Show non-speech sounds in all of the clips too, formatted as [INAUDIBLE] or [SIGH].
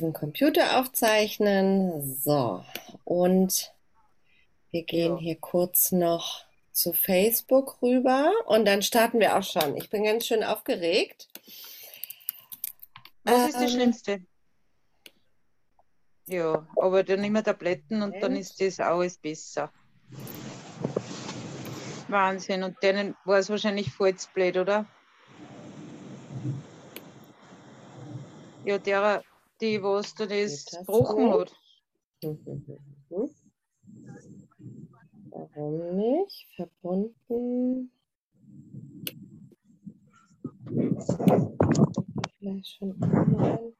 diesen Computer aufzeichnen. So, und wir gehen Ja. hier kurz noch zu Facebook rüber und dann starten wir auch schon. Ich bin ganz schön aufgeregt. Was ist das Ähm, Schlimmste? Ja, aber dann nehmen wir Tabletten und dann ist das alles besser. Wahnsinn. Und denen war es wahrscheinlich voll blöd, oder? Ja, derer, die, was da das gebrochen hat. Warum nicht? Verbunden. Vielleicht schon online.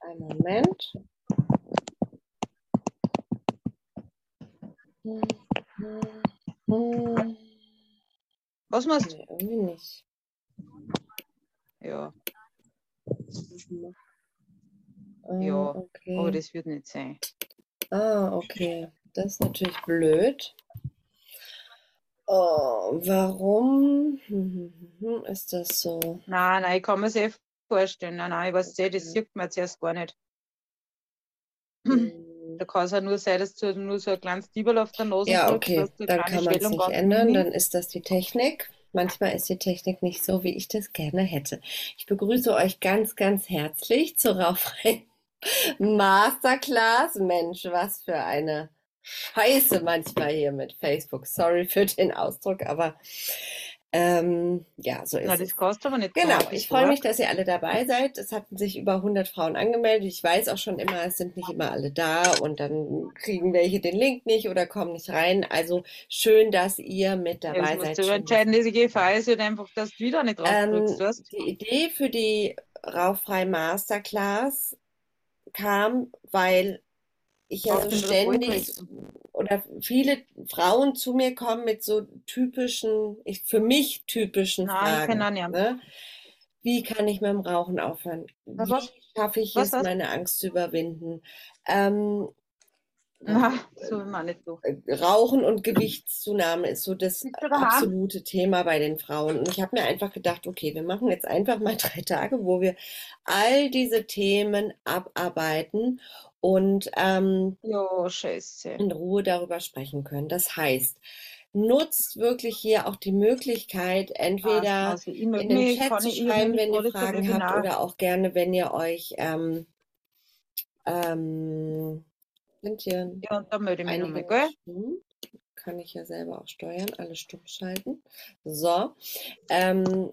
Einen Moment. Was machst Nee, irgendwie nicht. du? Ja, Ah, Ja, okay. aber das wird nicht sein. Ah, okay. Das ist natürlich blöd. Oh, warum [LAUGHS] ist das so? Nein, nein, ich kann mir das eh vorstellen. Nein, nein, ich weiß eh, das sieht man zuerst gar nicht. Hm. Da kann es ja nur sein, dass du nur so ein kleines Dieberl auf der Nase Ja, kriegst, okay, dann kann man es nicht ändern, mini. dann ist das die Technik. Manchmal ist die Technik nicht so, wie ich das gerne hätte. Ich begrüße euch ganz, ganz herzlich zur Rauchfreien Masterclass. Mensch, was für eine Scheiße manchmal hier mit Facebook. Sorry für den Ausdruck, aber ähm, ja, so Na, ist es. das du aber nicht Genau, ich freue mich, dass ihr alle dabei seid. Es hatten sich über 100 Frauen angemeldet. Ich weiß auch schon immer, es sind nicht immer alle da und dann kriegen welche den Link nicht oder kommen nicht rein. Also schön, dass ihr mit Ja, dabei musst seid. du entscheiden, diese Gefahr ist halt einfach, dass du wieder nicht drauf ähm, die Idee für die Rauchfrei Masterclass kam, weil ich ja Auf so den ständig oder viele Frauen zu mir kommen mit so typischen, ich, für mich typischen Nein, Fragen. auch nicht. Ne? Wie kann ich mit dem Rauchen aufhören? Was, Wie schaffe ich Was, es, was? meine Angst zu überwinden? Ähm, Na, so will man nicht durch. Rauchen und Gewichtszunahme ist so das absolute Thema bei den Frauen. Und ich habe mir einfach gedacht, okay, wir machen jetzt einfach mal [LAUGHS] drei Tage, wo wir all diese Themen abarbeiten und ähm, scheiße. in Ruhe darüber sprechen können. Das heißt, nutzt wirklich hier auch die Möglichkeit, Passt, entweder also in den mich, Chat zu schreiben, wenn ihr so Fragen habt, oder auch gerne, wenn ihr euch ähm, ähm, sind hier Ja, und da melde ich mich nochmal, gell? Kann ich ja selber auch steuern, alle stumm schalten. So. Ähm,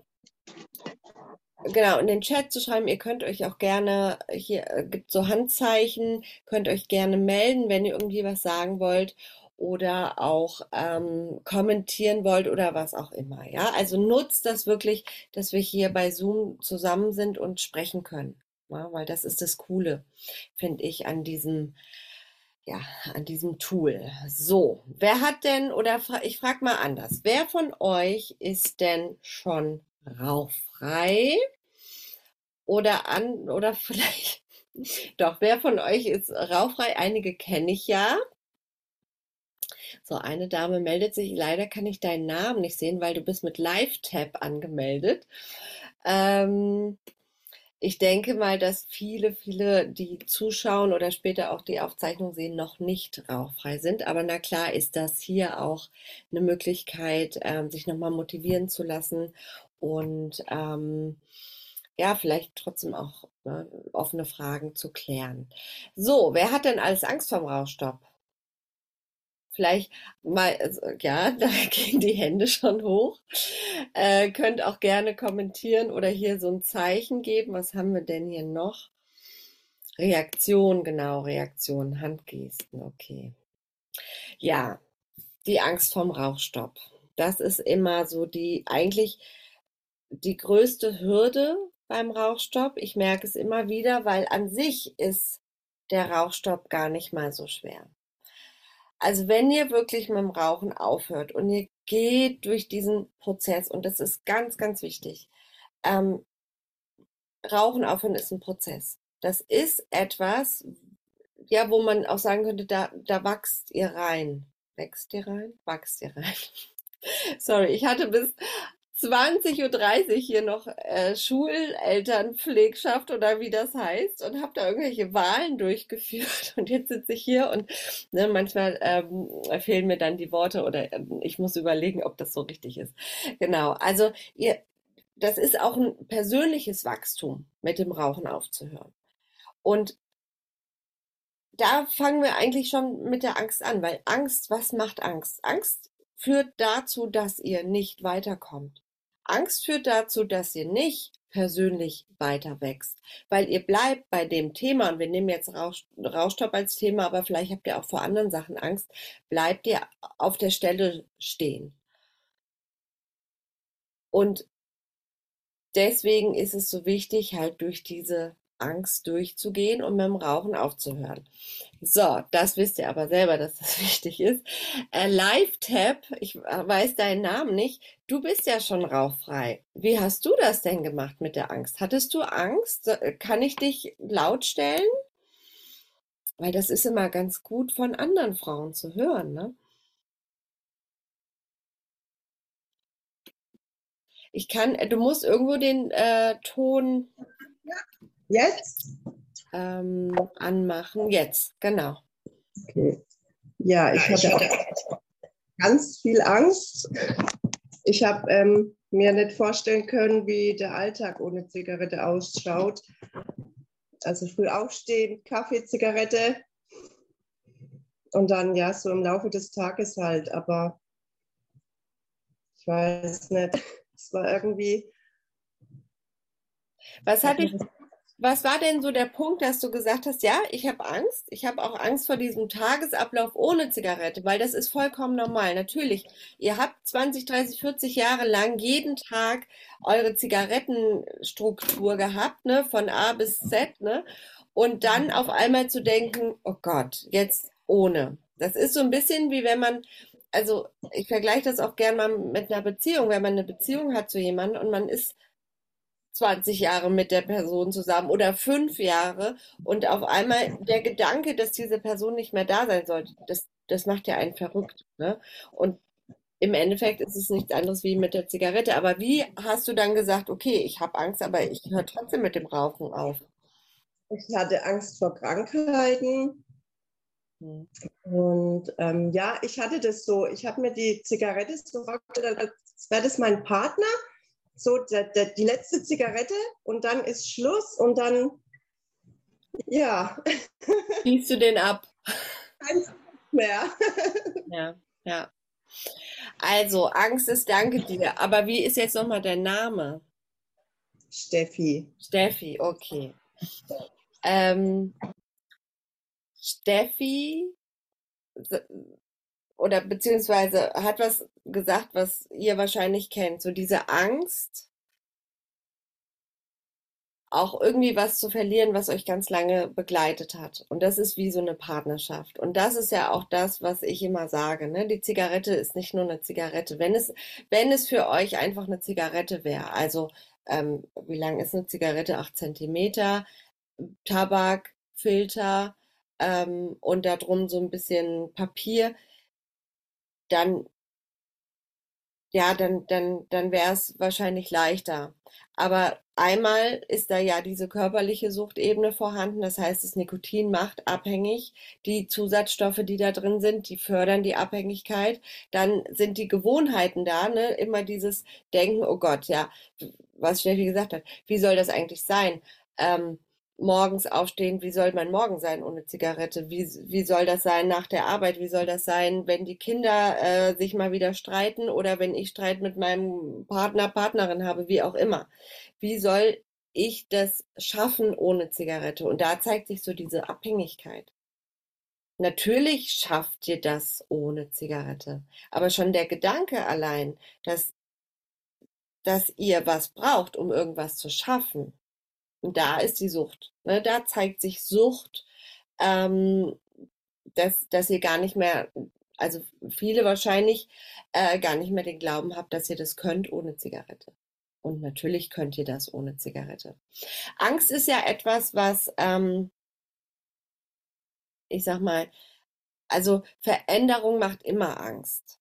Genau, in den Chat zu schreiben, ihr könnt euch auch gerne, hier äh, gibt so Handzeichen, könnt euch gerne melden, wenn ihr irgendwie was sagen wollt oder auch ähm, kommentieren wollt oder was auch immer. Ja, also nutzt das wirklich, dass wir hier bei Zoom zusammen sind und sprechen können. Ja, weil das ist das Coole, finde ich, an diesem, ja, an diesem Tool. So, wer hat denn, oder ich frage mal anders, wer von euch ist denn schon rauchfrei? Oder an, oder [LAUGHS] vielleicht, doch, wer von euch ist rauchfrei? Einige kenne ich ja. So, eine Dame meldet sich. Leider kann ich deinen Namen nicht sehen, weil du bist mit Live-Tab angemeldet. Ähm, ich denke mal, dass viele, viele, die zuschauen oder später auch die Aufzeichnung sehen, noch nicht rauchfrei sind. Aber na klar ist das hier auch eine Möglichkeit, ähm, sich nochmal motivieren zu lassen und ähm, ja, vielleicht trotzdem auch ne, offene Fragen zu klären. So, wer hat denn alles Angst vorm Rauchstopp? Vielleicht mal, also, ja, [LAUGHS] da gehen die Hände schon hoch. Äh, könnt auch gerne kommentieren oder hier so ein Zeichen geben. Was haben wir denn hier noch? Reaktion, genau, Reaktion, Handgesten, okay. Ja, die Angst vorm Rauchstopp. Das ist immer so die, eigentlich die größte Hürde beim Rauchstopp. Ich merke es immer wieder, weil an sich ist der Rauchstopp gar nicht mal so schwer. Also wenn ihr wirklich mit dem Rauchen aufhört und ihr geht durch diesen Prozess, und das ist ganz, ganz wichtig, ähm, Rauchen aufhören ist ein Prozess. Das ist etwas, ja, wo man auch sagen könnte, da, da wächst ihr rein. Wächst ihr rein? Wachst ihr rein? [LAUGHS] Sorry, ich hatte bis 20.30 Uhr hier noch äh, Schulelternpflegschaft oder wie das heißt und habe da irgendwelche Wahlen durchgeführt [LAUGHS] und jetzt sitze ich hier und ne, manchmal ähm, fehlen mir dann die Worte oder ähm, ich muss überlegen, ob das so richtig ist. Genau, also ihr, das ist auch ein persönliches Wachstum, mit dem Rauchen aufzuhören. Und da fangen wir eigentlich schon mit der Angst an, weil Angst, was macht Angst? Angst führt dazu, dass ihr nicht weiterkommt. Angst führt dazu, dass ihr nicht persönlich weiter wächst, weil ihr bleibt bei dem Thema, und wir nehmen jetzt Rauschstopp als Thema, aber vielleicht habt ihr auch vor anderen Sachen Angst, bleibt ihr auf der Stelle stehen. Und deswegen ist es so wichtig, halt durch diese Angst durchzugehen und mit dem Rauchen aufzuhören. So, das wisst ihr aber selber, dass das [LAUGHS] wichtig ist. Äh, Live-Tab, ich weiß deinen Namen nicht, du bist ja schon rauchfrei. Wie hast du das denn gemacht mit der Angst? Hattest du Angst? Kann ich dich laut stellen? Weil das ist immer ganz gut von anderen Frauen zu hören, ne? Ich kann, du musst irgendwo den äh, Ton. Jetzt? Ähm, anmachen. Jetzt, genau. Okay. Ja, ich hatte ganz viel Angst. Ich habe ähm, mir nicht vorstellen können, wie der Alltag ohne Zigarette ausschaut. Also früh aufstehen, Kaffee, Zigarette und dann ja so im Laufe des Tages halt. Aber ich weiß nicht, es war irgendwie. Was hat dich, was war denn so der Punkt, dass du gesagt hast, ja, ich habe Angst, ich habe auch Angst vor diesem Tagesablauf ohne Zigarette, weil das ist vollkommen normal. Natürlich, ihr habt 20, 30, 40 Jahre lang jeden Tag eure Zigarettenstruktur gehabt, ne, von A bis Z, ne? Und dann auf einmal zu denken, oh Gott, jetzt ohne. Das ist so ein bisschen wie wenn man, also ich vergleiche das auch gern mal mit einer Beziehung, wenn man eine Beziehung hat zu jemandem und man ist 20 Jahre mit der Person zusammen oder fünf Jahre und auf einmal der Gedanke, dass diese Person nicht mehr da sein sollte, das, das macht ja einen verrückt. Ne? Und im Endeffekt ist es nichts anderes wie mit der Zigarette. Aber wie hast du dann gesagt, okay, ich habe Angst, aber ich höre trotzdem mit dem Rauchen auf? Ich hatte Angst vor Krankheiten. Hm. Und ähm, ja, ich hatte das so, ich habe mir die Zigarette so vorgestellt, als wäre das mein Partner so der, der, die letzte Zigarette und dann ist Schluss und dann, ja. [LAUGHS] Ziehst du den ab? Kein mehr. [LAUGHS] ja, ja. Also, Angst ist Danke dir. Aber wie ist jetzt nochmal dein Name? Steffi. Steffi, okay. Ähm, Steffi oder beziehungsweise hat was gesagt, was ihr wahrscheinlich kennt. So diese Angst, auch irgendwie was zu verlieren, was euch ganz lange begleitet hat. Und das ist wie so eine Partnerschaft. Und das ist ja auch das, was ich immer sage. Ne? Die Zigarette ist nicht nur eine Zigarette. Wenn es, wenn es für euch einfach eine Zigarette wäre, also ähm, wie lang ist eine Zigarette? Acht Zentimeter, Tabak, Filter ähm, und da drum so ein bisschen Papier dann ja, dann, dann, dann wäre es wahrscheinlich leichter. Aber einmal ist da ja diese körperliche Suchtebene vorhanden, das heißt, das Nikotin macht abhängig. Die Zusatzstoffe, die da drin sind, die fördern die Abhängigkeit. Dann sind die Gewohnheiten da, ne? Immer dieses Denken, oh Gott, ja, was Steffi gesagt hat, wie soll das eigentlich sein? Ähm, morgens aufstehen, wie soll mein Morgen sein ohne Zigarette? Wie, wie soll das sein nach der Arbeit? Wie soll das sein, wenn die Kinder äh, sich mal wieder streiten oder wenn ich Streit mit meinem Partner, Partnerin habe, wie auch immer? Wie soll ich das schaffen ohne Zigarette? Und da zeigt sich so diese Abhängigkeit. Natürlich schafft ihr das ohne Zigarette. Aber schon der Gedanke allein, dass, dass ihr was braucht, um irgendwas zu schaffen, und da ist die Sucht. Ne? Da zeigt sich Sucht, ähm, dass, dass ihr gar nicht mehr, also viele wahrscheinlich äh, gar nicht mehr den Glauben habt, dass ihr das könnt ohne Zigarette. Und natürlich könnt ihr das ohne Zigarette. Angst ist ja etwas, was, ähm, ich sag mal, also Veränderung macht immer Angst.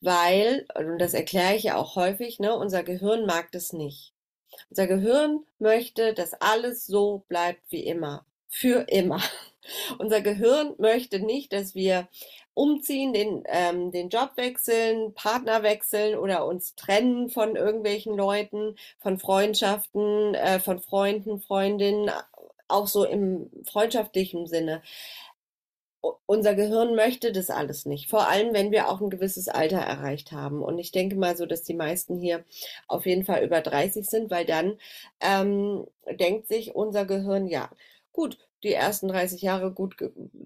weil, und das erkläre ich ja auch häufig, ne, unser Gehirn mag das nicht. Unser Gehirn möchte, dass alles so bleibt wie immer. Für immer. [LAUGHS] Unser Gehirn möchte nicht, dass wir umziehen, den, ähm, den Job wechseln, Partner wechseln oder uns trennen von irgendwelchen Leuten, von Freundschaften, äh, von Freunden, Freundinnen, auch so im freundschaftlichen Sinne. Unser Gehirn möchte das alles nicht, vor allem wenn wir auch ein gewisses Alter erreicht haben. Und ich denke mal so, dass die meisten hier auf jeden Fall über 30 sind, weil dann ähm, denkt sich unser Gehirn, ja, gut, die ersten 30 Jahre gut,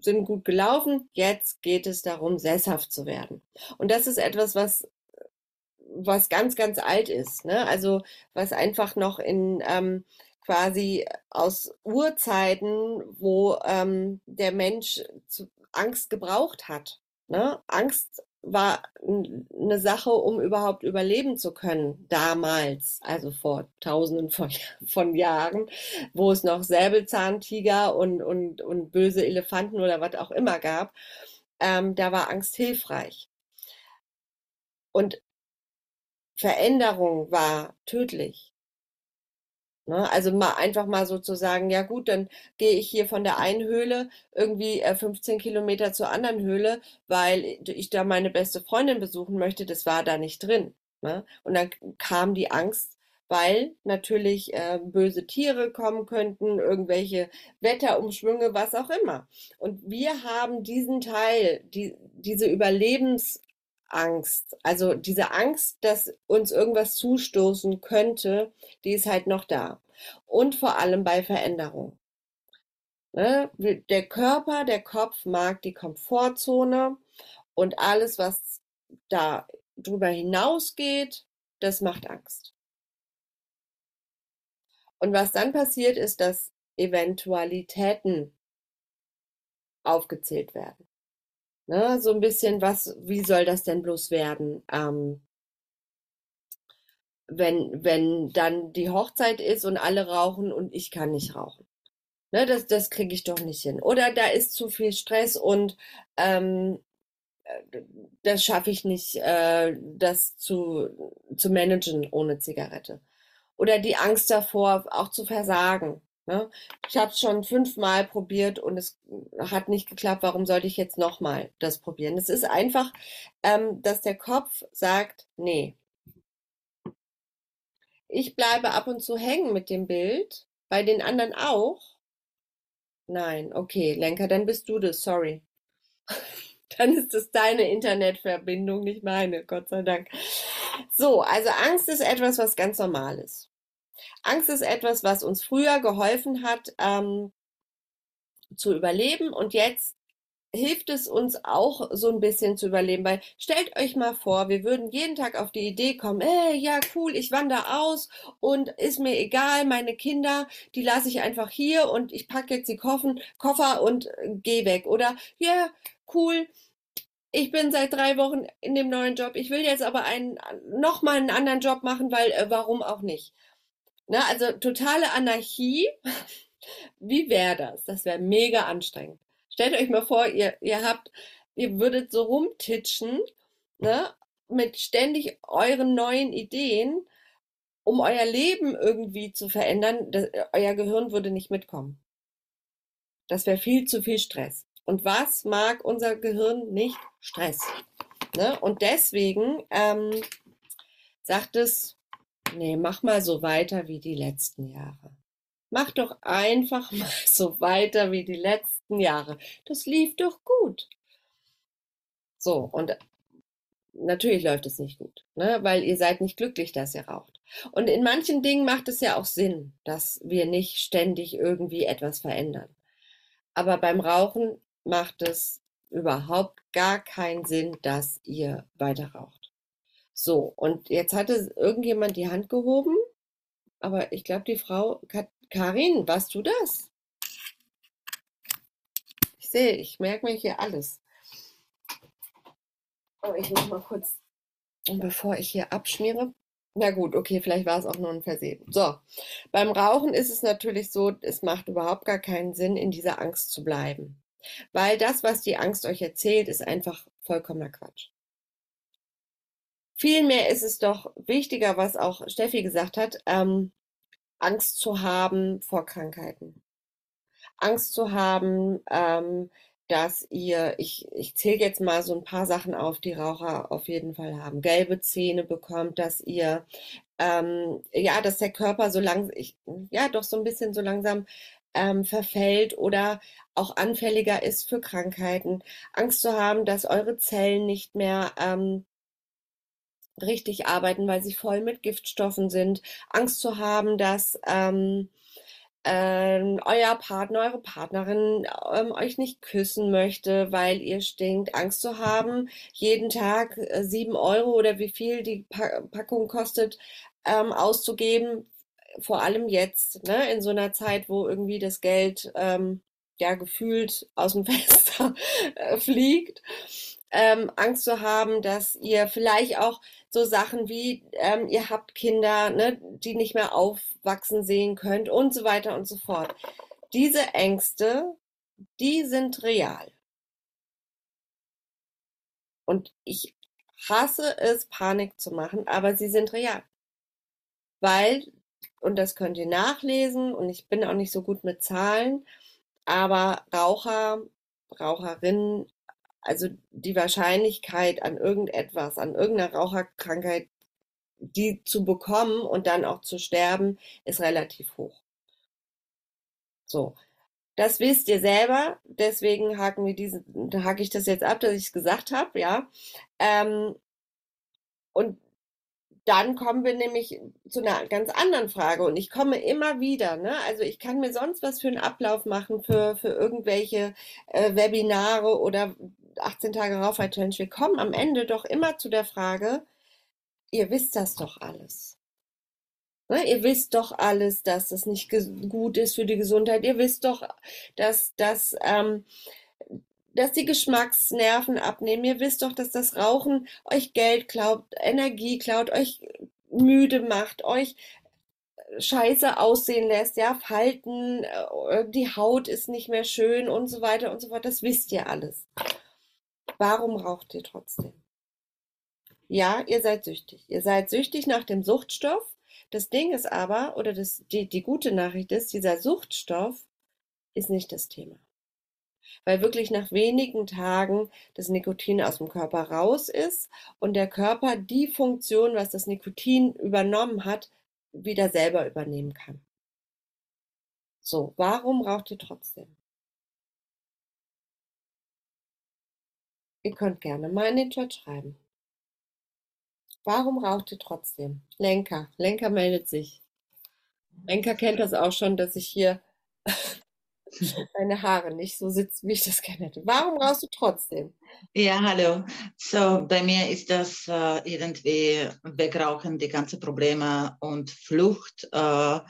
sind gut gelaufen. Jetzt geht es darum, sesshaft zu werden. Und das ist etwas, was, was ganz, ganz alt ist. Ne? Also was einfach noch in ähm, quasi aus Urzeiten, wo ähm, der Mensch Angst gebraucht hat. Ne? Angst war eine Sache, um überhaupt überleben zu können, damals, also vor tausenden von, [LAUGHS] von Jahren, wo es noch Säbelzahntiger und, und, und böse Elefanten oder was auch immer gab, ähm, da war Angst hilfreich. Und Veränderung war tödlich. Ne? Also mal einfach mal so zu sagen, ja gut, dann gehe ich hier von der einen Höhle irgendwie 15 äh, Kilometer zur anderen Höhle, weil ich da meine beste Freundin besuchen möchte. Das war da nicht drin. Ne? Und dann kam die Angst, weil natürlich äh, böse Tiere kommen könnten, irgendwelche Wetterumschwünge, was auch immer. Und wir haben diesen Teil, die, diese Überlebens Angst. Also diese Angst, dass uns irgendwas zustoßen könnte, die ist halt noch da. Und vor allem bei Veränderung. Ne? Der Körper, der Kopf mag die Komfortzone und alles, was da drüber hinausgeht, das macht Angst. Und was dann passiert, ist, dass Eventualitäten aufgezählt werden. Ne, so ein bisschen, was, wie soll das denn bloß werden? Ähm, wenn, wenn dann die Hochzeit ist und alle rauchen und ich kann nicht rauchen. Ne, das das kriege ich doch nicht hin. Oder da ist zu viel Stress und ähm, äh, das schaffe ich nicht, äh, das zu, zu managen ohne Zigarette. Oder die Angst davor, auch zu versagen. Ne? Ich habe es schon fünfmal probiert und es hat nicht geklappt. Warum sollte ich jetzt nochmal das probieren? Es ist einfach, ähm, dass der Kopf sagt, nee. Ich bleibe ab und zu hängen mit dem Bild, bei den anderen auch. Nein, okay, Lenker, dann bist du das, sorry. [LAUGHS] dann ist es deine Internetverbindung, nicht meine, Gott sei Dank. So, also Angst ist etwas, was ganz normal ist. Angst ist etwas, was uns früher geholfen hat, ähm, zu überleben und jetzt hilft es uns auch so ein bisschen zu überleben, weil stellt euch mal vor, wir würden jeden Tag auf die Idee kommen, ey, ja cool, ich wandere aus und ist mir egal, meine Kinder, die lasse ich einfach hier und ich packe jetzt die Koffen, Koffer und äh, gehe weg. Oder ja, cool, ich bin seit drei Wochen in dem neuen Job, ich will jetzt aber einen, noch einen anderen Job machen, weil äh, warum auch nicht. Ne, also totale Anarchie. Wie wäre das? Das wäre mega anstrengend. Stellt euch mal vor, ihr, ihr habt, ihr würdet so rumtitschen, ne, mit ständig euren neuen Ideen, um euer Leben irgendwie zu verändern. Das, euer Gehirn würde nicht mitkommen. Das wäre viel zu viel Stress. Und was mag unser Gehirn nicht? Stress. Ne? Und deswegen ähm, sagt es, Nee, mach mal so weiter wie die letzten Jahre. Mach doch einfach [LAUGHS] mal so weiter wie die letzten Jahre. Das lief doch gut. So, und natürlich läuft es nicht gut, ne? weil ihr seid nicht glücklich, dass ihr raucht. Und in manchen Dingen macht es ja auch Sinn, dass wir nicht ständig irgendwie etwas verändern. Aber beim Rauchen macht es überhaupt gar keinen Sinn, dass ihr weiter raucht. So, und jetzt hatte irgendjemand die Hand gehoben, aber ich glaube, die Frau, Karin, warst du das? Ich sehe, ich merke mir hier alles. Oh, ich muss mal kurz, bevor ich hier abschmiere. Na gut, okay, vielleicht war es auch nur ein Versehen. So, beim Rauchen ist es natürlich so, es macht überhaupt gar keinen Sinn, in dieser Angst zu bleiben. Weil das, was die Angst euch erzählt, ist einfach vollkommener Quatsch. Vielmehr ist es doch wichtiger, was auch Steffi gesagt hat, ähm, Angst zu haben vor Krankheiten. Angst zu haben, ähm, dass ihr, ich, ich zähle jetzt mal so ein paar Sachen auf, die Raucher auf jeden Fall haben. Gelbe Zähne bekommt, dass ihr, ähm, ja, dass der Körper so langsam, ja, doch so ein bisschen so langsam ähm, verfällt oder auch anfälliger ist für Krankheiten. Angst zu haben, dass eure Zellen nicht mehr ähm, richtig arbeiten, weil sie voll mit Giftstoffen sind. Angst zu haben, dass ähm, ähm, euer Partner, eure Partnerin ähm, euch nicht küssen möchte, weil ihr stinkt, Angst zu haben, jeden Tag äh, Euro oder wie viel die pa Packung kostet, ähm, auszugeben, vor allem jetzt, ne, in so einer Zeit, wo irgendwie das Geld ähm, ja gefühlt aus dem [LAUGHS] Fenster äh, fliegt. Ähm, Angst zu haben, dass ihr vielleicht auch so Sachen wie, ähm, ihr habt Kinder, ne, die nicht mehr aufwachsen sehen könnt und so weiter und so fort. Diese Ängste, die sind real. Und ich hasse es, Panik zu machen, aber sie sind real. Weil, und das könnt ihr nachlesen, und ich bin auch nicht so gut mit Zahlen, aber Raucher, Raucherinnen also die Wahrscheinlichkeit an irgendetwas, an irgendeiner Raucherkrankheit, die zu bekommen und dann auch zu sterben, ist relativ hoch. So. Das wisst ihr selber, deswegen haken wir diesen, hake ich das jetzt ab, dass ich es gesagt habe, ja. Ähm, und dann kommen wir nämlich zu einer ganz anderen Frage und ich komme immer wieder, ne? Also ich kann mir sonst was für einen Ablauf machen für, für irgendwelche äh, Webinare oder 18 Tage Rauchfrei Challenge. Wir kommen am Ende doch immer zu der Frage, ihr wisst das doch alles. Ne? Ihr wisst doch alles, dass das nicht gut ist für die Gesundheit. Ihr wisst doch, dass, dass, ähm, dass die Geschmacksnerven abnehmen. Ihr wisst doch, dass das Rauchen euch Geld klaut, Energie klaut, euch müde macht, euch scheiße aussehen lässt, ja, Falten, äh, die Haut ist nicht mehr schön und so weiter und so fort. Das wisst ihr alles. Warum raucht ihr trotzdem? Ja, ihr seid süchtig. Ihr seid süchtig nach dem Suchtstoff. Das Ding ist aber, oder das, die, die gute Nachricht ist, dieser Suchtstoff ist nicht das Thema. Weil wirklich nach wenigen Tagen das Nikotin aus dem Körper raus ist und der Körper die Funktion, was das Nikotin übernommen hat, wieder selber übernehmen kann. So, warum raucht ihr trotzdem? Ihr könnt gerne mal in den Chat schreiben. Warum raucht ihr trotzdem? Lenker. Lenker meldet sich. Lenker kennt das auch schon, dass ich hier [LAUGHS] deine Haare nicht so sitzen, wie ich das gerne hätte. Warum rauchst du trotzdem? Ja, hallo. So, bei mir ist das äh, irgendwie Wegrauchen, die ganzen Probleme und Flucht. Äh,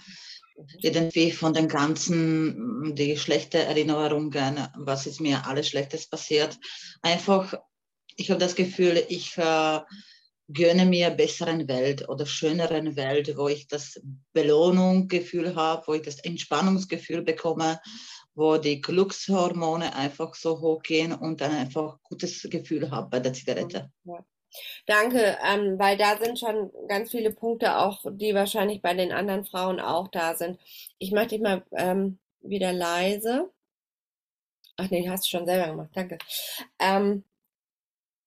irgendwie von den ganzen, die schlechte Erinnerungen, was ist mir alles Schlechtes passiert. Einfach, ich habe das Gefühl, ich äh, gönne mir besseren Welt oder schöneren Welt, wo ich das Belohnungsgefühl habe, wo ich das Entspannungsgefühl bekomme, wo die Glückshormone einfach so hochgehen und dann einfach gutes Gefühl habe bei der Zigarette. Ja. Danke, ähm, weil da sind schon ganz viele Punkte auch, die wahrscheinlich bei den anderen Frauen auch da sind. Ich mache dich mal ähm, wieder leise. Ach nee, hast du schon selber gemacht, danke. Ähm,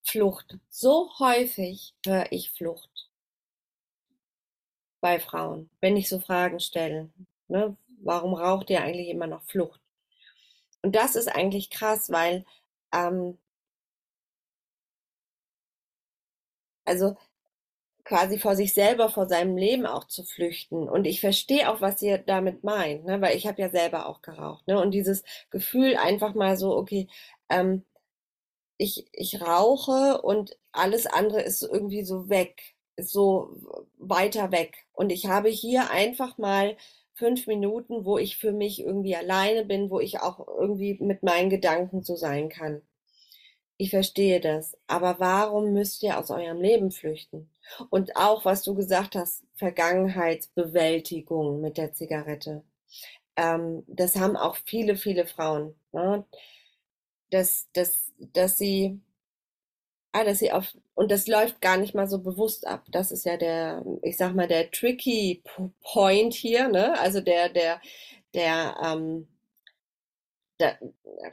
Flucht. So häufig höre ich Flucht bei Frauen, wenn ich so Fragen stelle. Ne? Warum raucht ihr eigentlich immer noch Flucht? Und das ist eigentlich krass, weil ähm, also quasi vor sich selber, vor seinem Leben auch zu flüchten. Und ich verstehe auch, was ihr damit meint, ne? weil ich habe ja selber auch geraucht. Ne? Und dieses Gefühl einfach mal so, okay, ähm, ich, ich rauche und alles andere ist irgendwie so weg, ist so weiter weg. Und ich habe hier einfach mal fünf Minuten, wo ich für mich irgendwie alleine bin, wo ich auch irgendwie mit meinen Gedanken so sein kann. Ich verstehe das. Aber warum müsst ihr aus eurem Leben flüchten? Und auch, was du gesagt hast, Vergangenheitsbewältigung mit der Zigarette. Ähm, das haben auch viele, viele Frauen. Ne? Dass, dass, dass sie, ah, dass sie auf, und das läuft gar nicht mal so bewusst ab. Das ist ja der, ich sag mal, der tricky Point hier, ne? Also der, der, der, ähm, der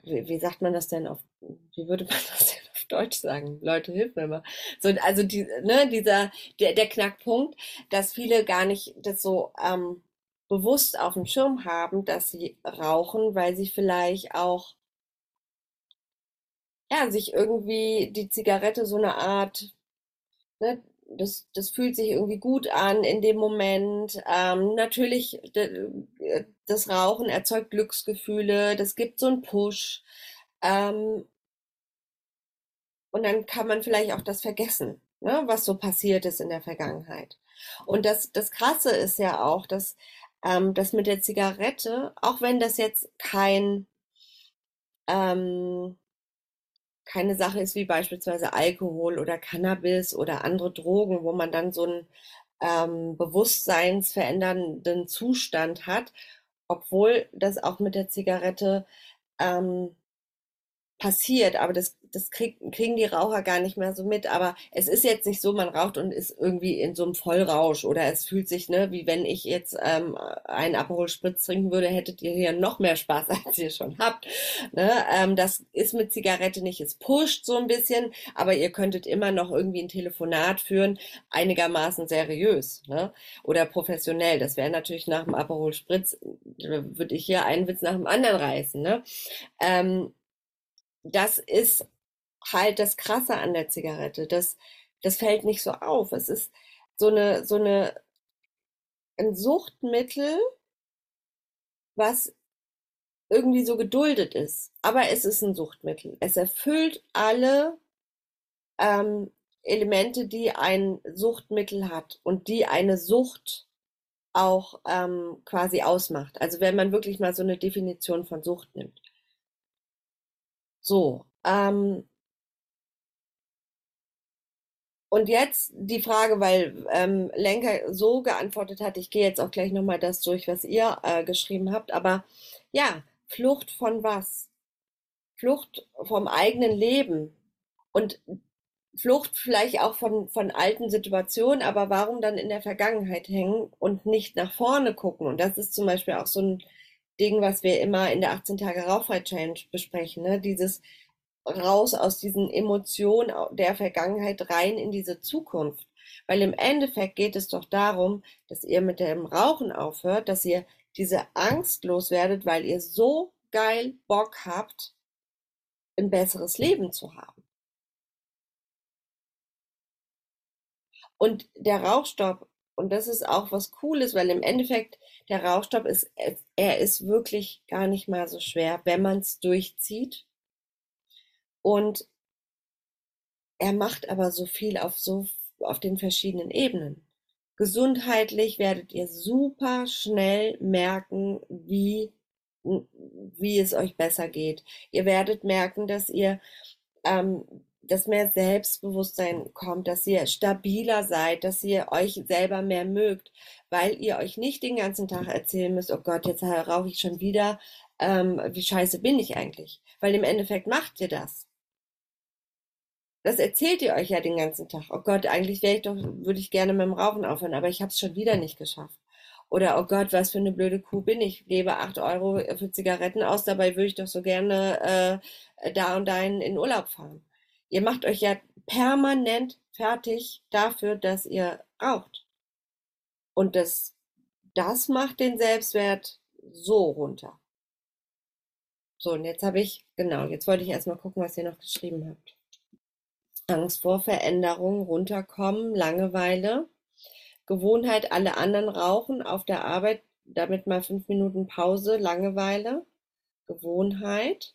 wie, sagt man das denn auf, wie würde man [LAUGHS] das denn auf Deutsch sagen? Leute, hilf mir mal. So, also die, ne, dieser, der, der Knackpunkt, dass viele gar nicht das so ähm, bewusst auf dem Schirm haben, dass sie rauchen, weil sie vielleicht auch ja, sich irgendwie die Zigarette so eine Art, ne, das, das fühlt sich irgendwie gut an in dem Moment. Ähm, natürlich, das Rauchen erzeugt Glücksgefühle, das gibt so einen Push. Ähm, und dann kann man vielleicht auch das vergessen, ne, was so passiert ist in der Vergangenheit. Und das, das Krasse ist ja auch, dass ähm, das mit der Zigarette, auch wenn das jetzt kein ähm, keine Sache ist wie beispielsweise Alkohol oder Cannabis oder andere Drogen, wo man dann so einen ähm, bewusstseinsverändernden Zustand hat, obwohl das auch mit der Zigarette ähm, passiert, aber das, das krieg, kriegen die Raucher gar nicht mehr so mit. Aber es ist jetzt nicht so, man raucht und ist irgendwie in so einem Vollrausch oder es fühlt sich, ne, wie wenn ich jetzt ähm, einen Aperol Spritz trinken würde, hättet ihr hier noch mehr Spaß, [LAUGHS] als ihr schon habt. Ne? Ähm, das ist mit Zigarette nicht, es pusht so ein bisschen, aber ihr könntet immer noch irgendwie ein Telefonat führen, einigermaßen seriös ne? oder professionell. Das wäre natürlich nach dem Aperol Spritz, würde ich hier einen Witz nach dem anderen reißen. Ne? Ähm, das ist halt das Krasse an der Zigarette. Das, das fällt nicht so auf. Es ist so eine, so eine, ein Suchtmittel, was irgendwie so geduldet ist. Aber es ist ein Suchtmittel. Es erfüllt alle ähm, Elemente, die ein Suchtmittel hat und die eine Sucht auch ähm, quasi ausmacht. Also wenn man wirklich mal so eine Definition von Sucht nimmt. So, ähm, und jetzt die Frage, weil ähm, Lenker so geantwortet hat, ich gehe jetzt auch gleich nochmal das durch, was ihr äh, geschrieben habt, aber ja, Flucht von was? Flucht vom eigenen Leben und Flucht vielleicht auch von, von alten Situationen, aber warum dann in der Vergangenheit hängen und nicht nach vorne gucken? Und das ist zum Beispiel auch so ein Ding, was wir immer in der 18 Tage Rauchfrei Challenge besprechen, ne? Dieses raus aus diesen Emotionen der Vergangenheit rein in diese Zukunft. Weil im Endeffekt geht es doch darum, dass ihr mit dem Rauchen aufhört, dass ihr diese Angst loswerdet, weil ihr so geil Bock habt, ein besseres Leben zu haben. Und der Rauchstopp, und das ist auch was Cooles, weil im Endeffekt der Rauchstopp ist, er ist wirklich gar nicht mal so schwer, wenn man es durchzieht. Und er macht aber so viel auf so, auf den verschiedenen Ebenen. Gesundheitlich werdet ihr super schnell merken, wie, wie es euch besser geht. Ihr werdet merken, dass ihr ähm, dass mehr Selbstbewusstsein kommt, dass ihr stabiler seid, dass ihr euch selber mehr mögt, weil ihr euch nicht den ganzen Tag erzählen müsst, oh Gott, jetzt rauche ich schon wieder, ähm, wie scheiße bin ich eigentlich? Weil im Endeffekt macht ihr das. Das erzählt ihr euch ja den ganzen Tag. Oh Gott, eigentlich wäre ich doch, würde ich gerne mit dem Rauchen aufhören, aber ich habe es schon wieder nicht geschafft. Oder oh Gott, was für eine blöde Kuh bin ich. Gebe acht Euro für Zigaretten aus, dabei würde ich doch so gerne äh, da und dahin in Urlaub fahren. Ihr macht euch ja permanent fertig dafür, dass ihr raucht. Und das, das macht den Selbstwert so runter. So, und jetzt habe ich, genau, jetzt wollte ich erstmal gucken, was ihr noch geschrieben habt. Angst vor Veränderung, runterkommen, Langeweile, Gewohnheit, alle anderen rauchen auf der Arbeit, damit mal fünf Minuten Pause, Langeweile, Gewohnheit,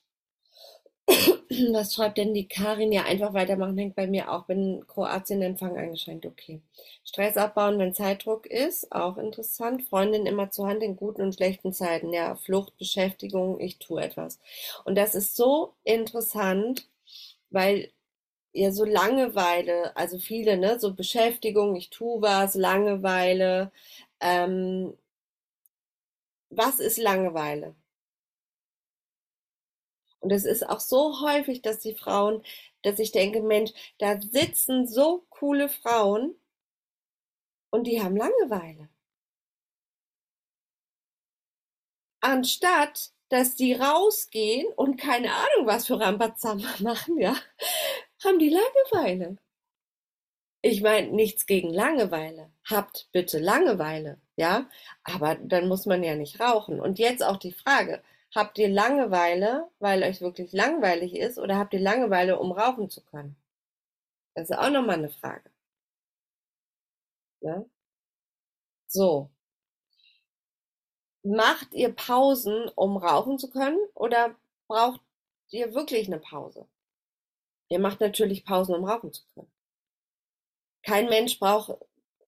[COUGHS] was schreibt denn die Karin? Ja, einfach weitermachen hängt bei mir auch. Bin Kroatien Empfang eingeschränkt. Okay. Stress abbauen, wenn Zeitdruck ist. Auch interessant. Freundin immer zur Hand in guten und schlechten Zeiten. Ja, Flucht, Beschäftigung, ich tue etwas. Und das ist so interessant, weil ihr so Langeweile, also viele, ne, so Beschäftigung, ich tue was, Langeweile. Ähm, was ist Langeweile? Und es ist auch so häufig, dass die Frauen, dass ich denke, Mensch, da sitzen so coole Frauen und die haben Langeweile. Anstatt, dass die rausgehen und keine Ahnung was für Rambazamba [LAUGHS] machen, ja, haben die Langeweile. Ich meine, nichts gegen Langeweile. Habt bitte Langeweile, ja? Aber dann muss man ja nicht rauchen. Und jetzt auch die Frage, habt ihr Langeweile, weil euch wirklich langweilig ist, oder habt ihr Langeweile, um rauchen zu können? Das ist auch nochmal eine Frage. Ja? So. Macht ihr Pausen, um rauchen zu können, oder braucht ihr wirklich eine Pause? Ihr macht natürlich Pausen, um rauchen zu können. Kein Mensch braucht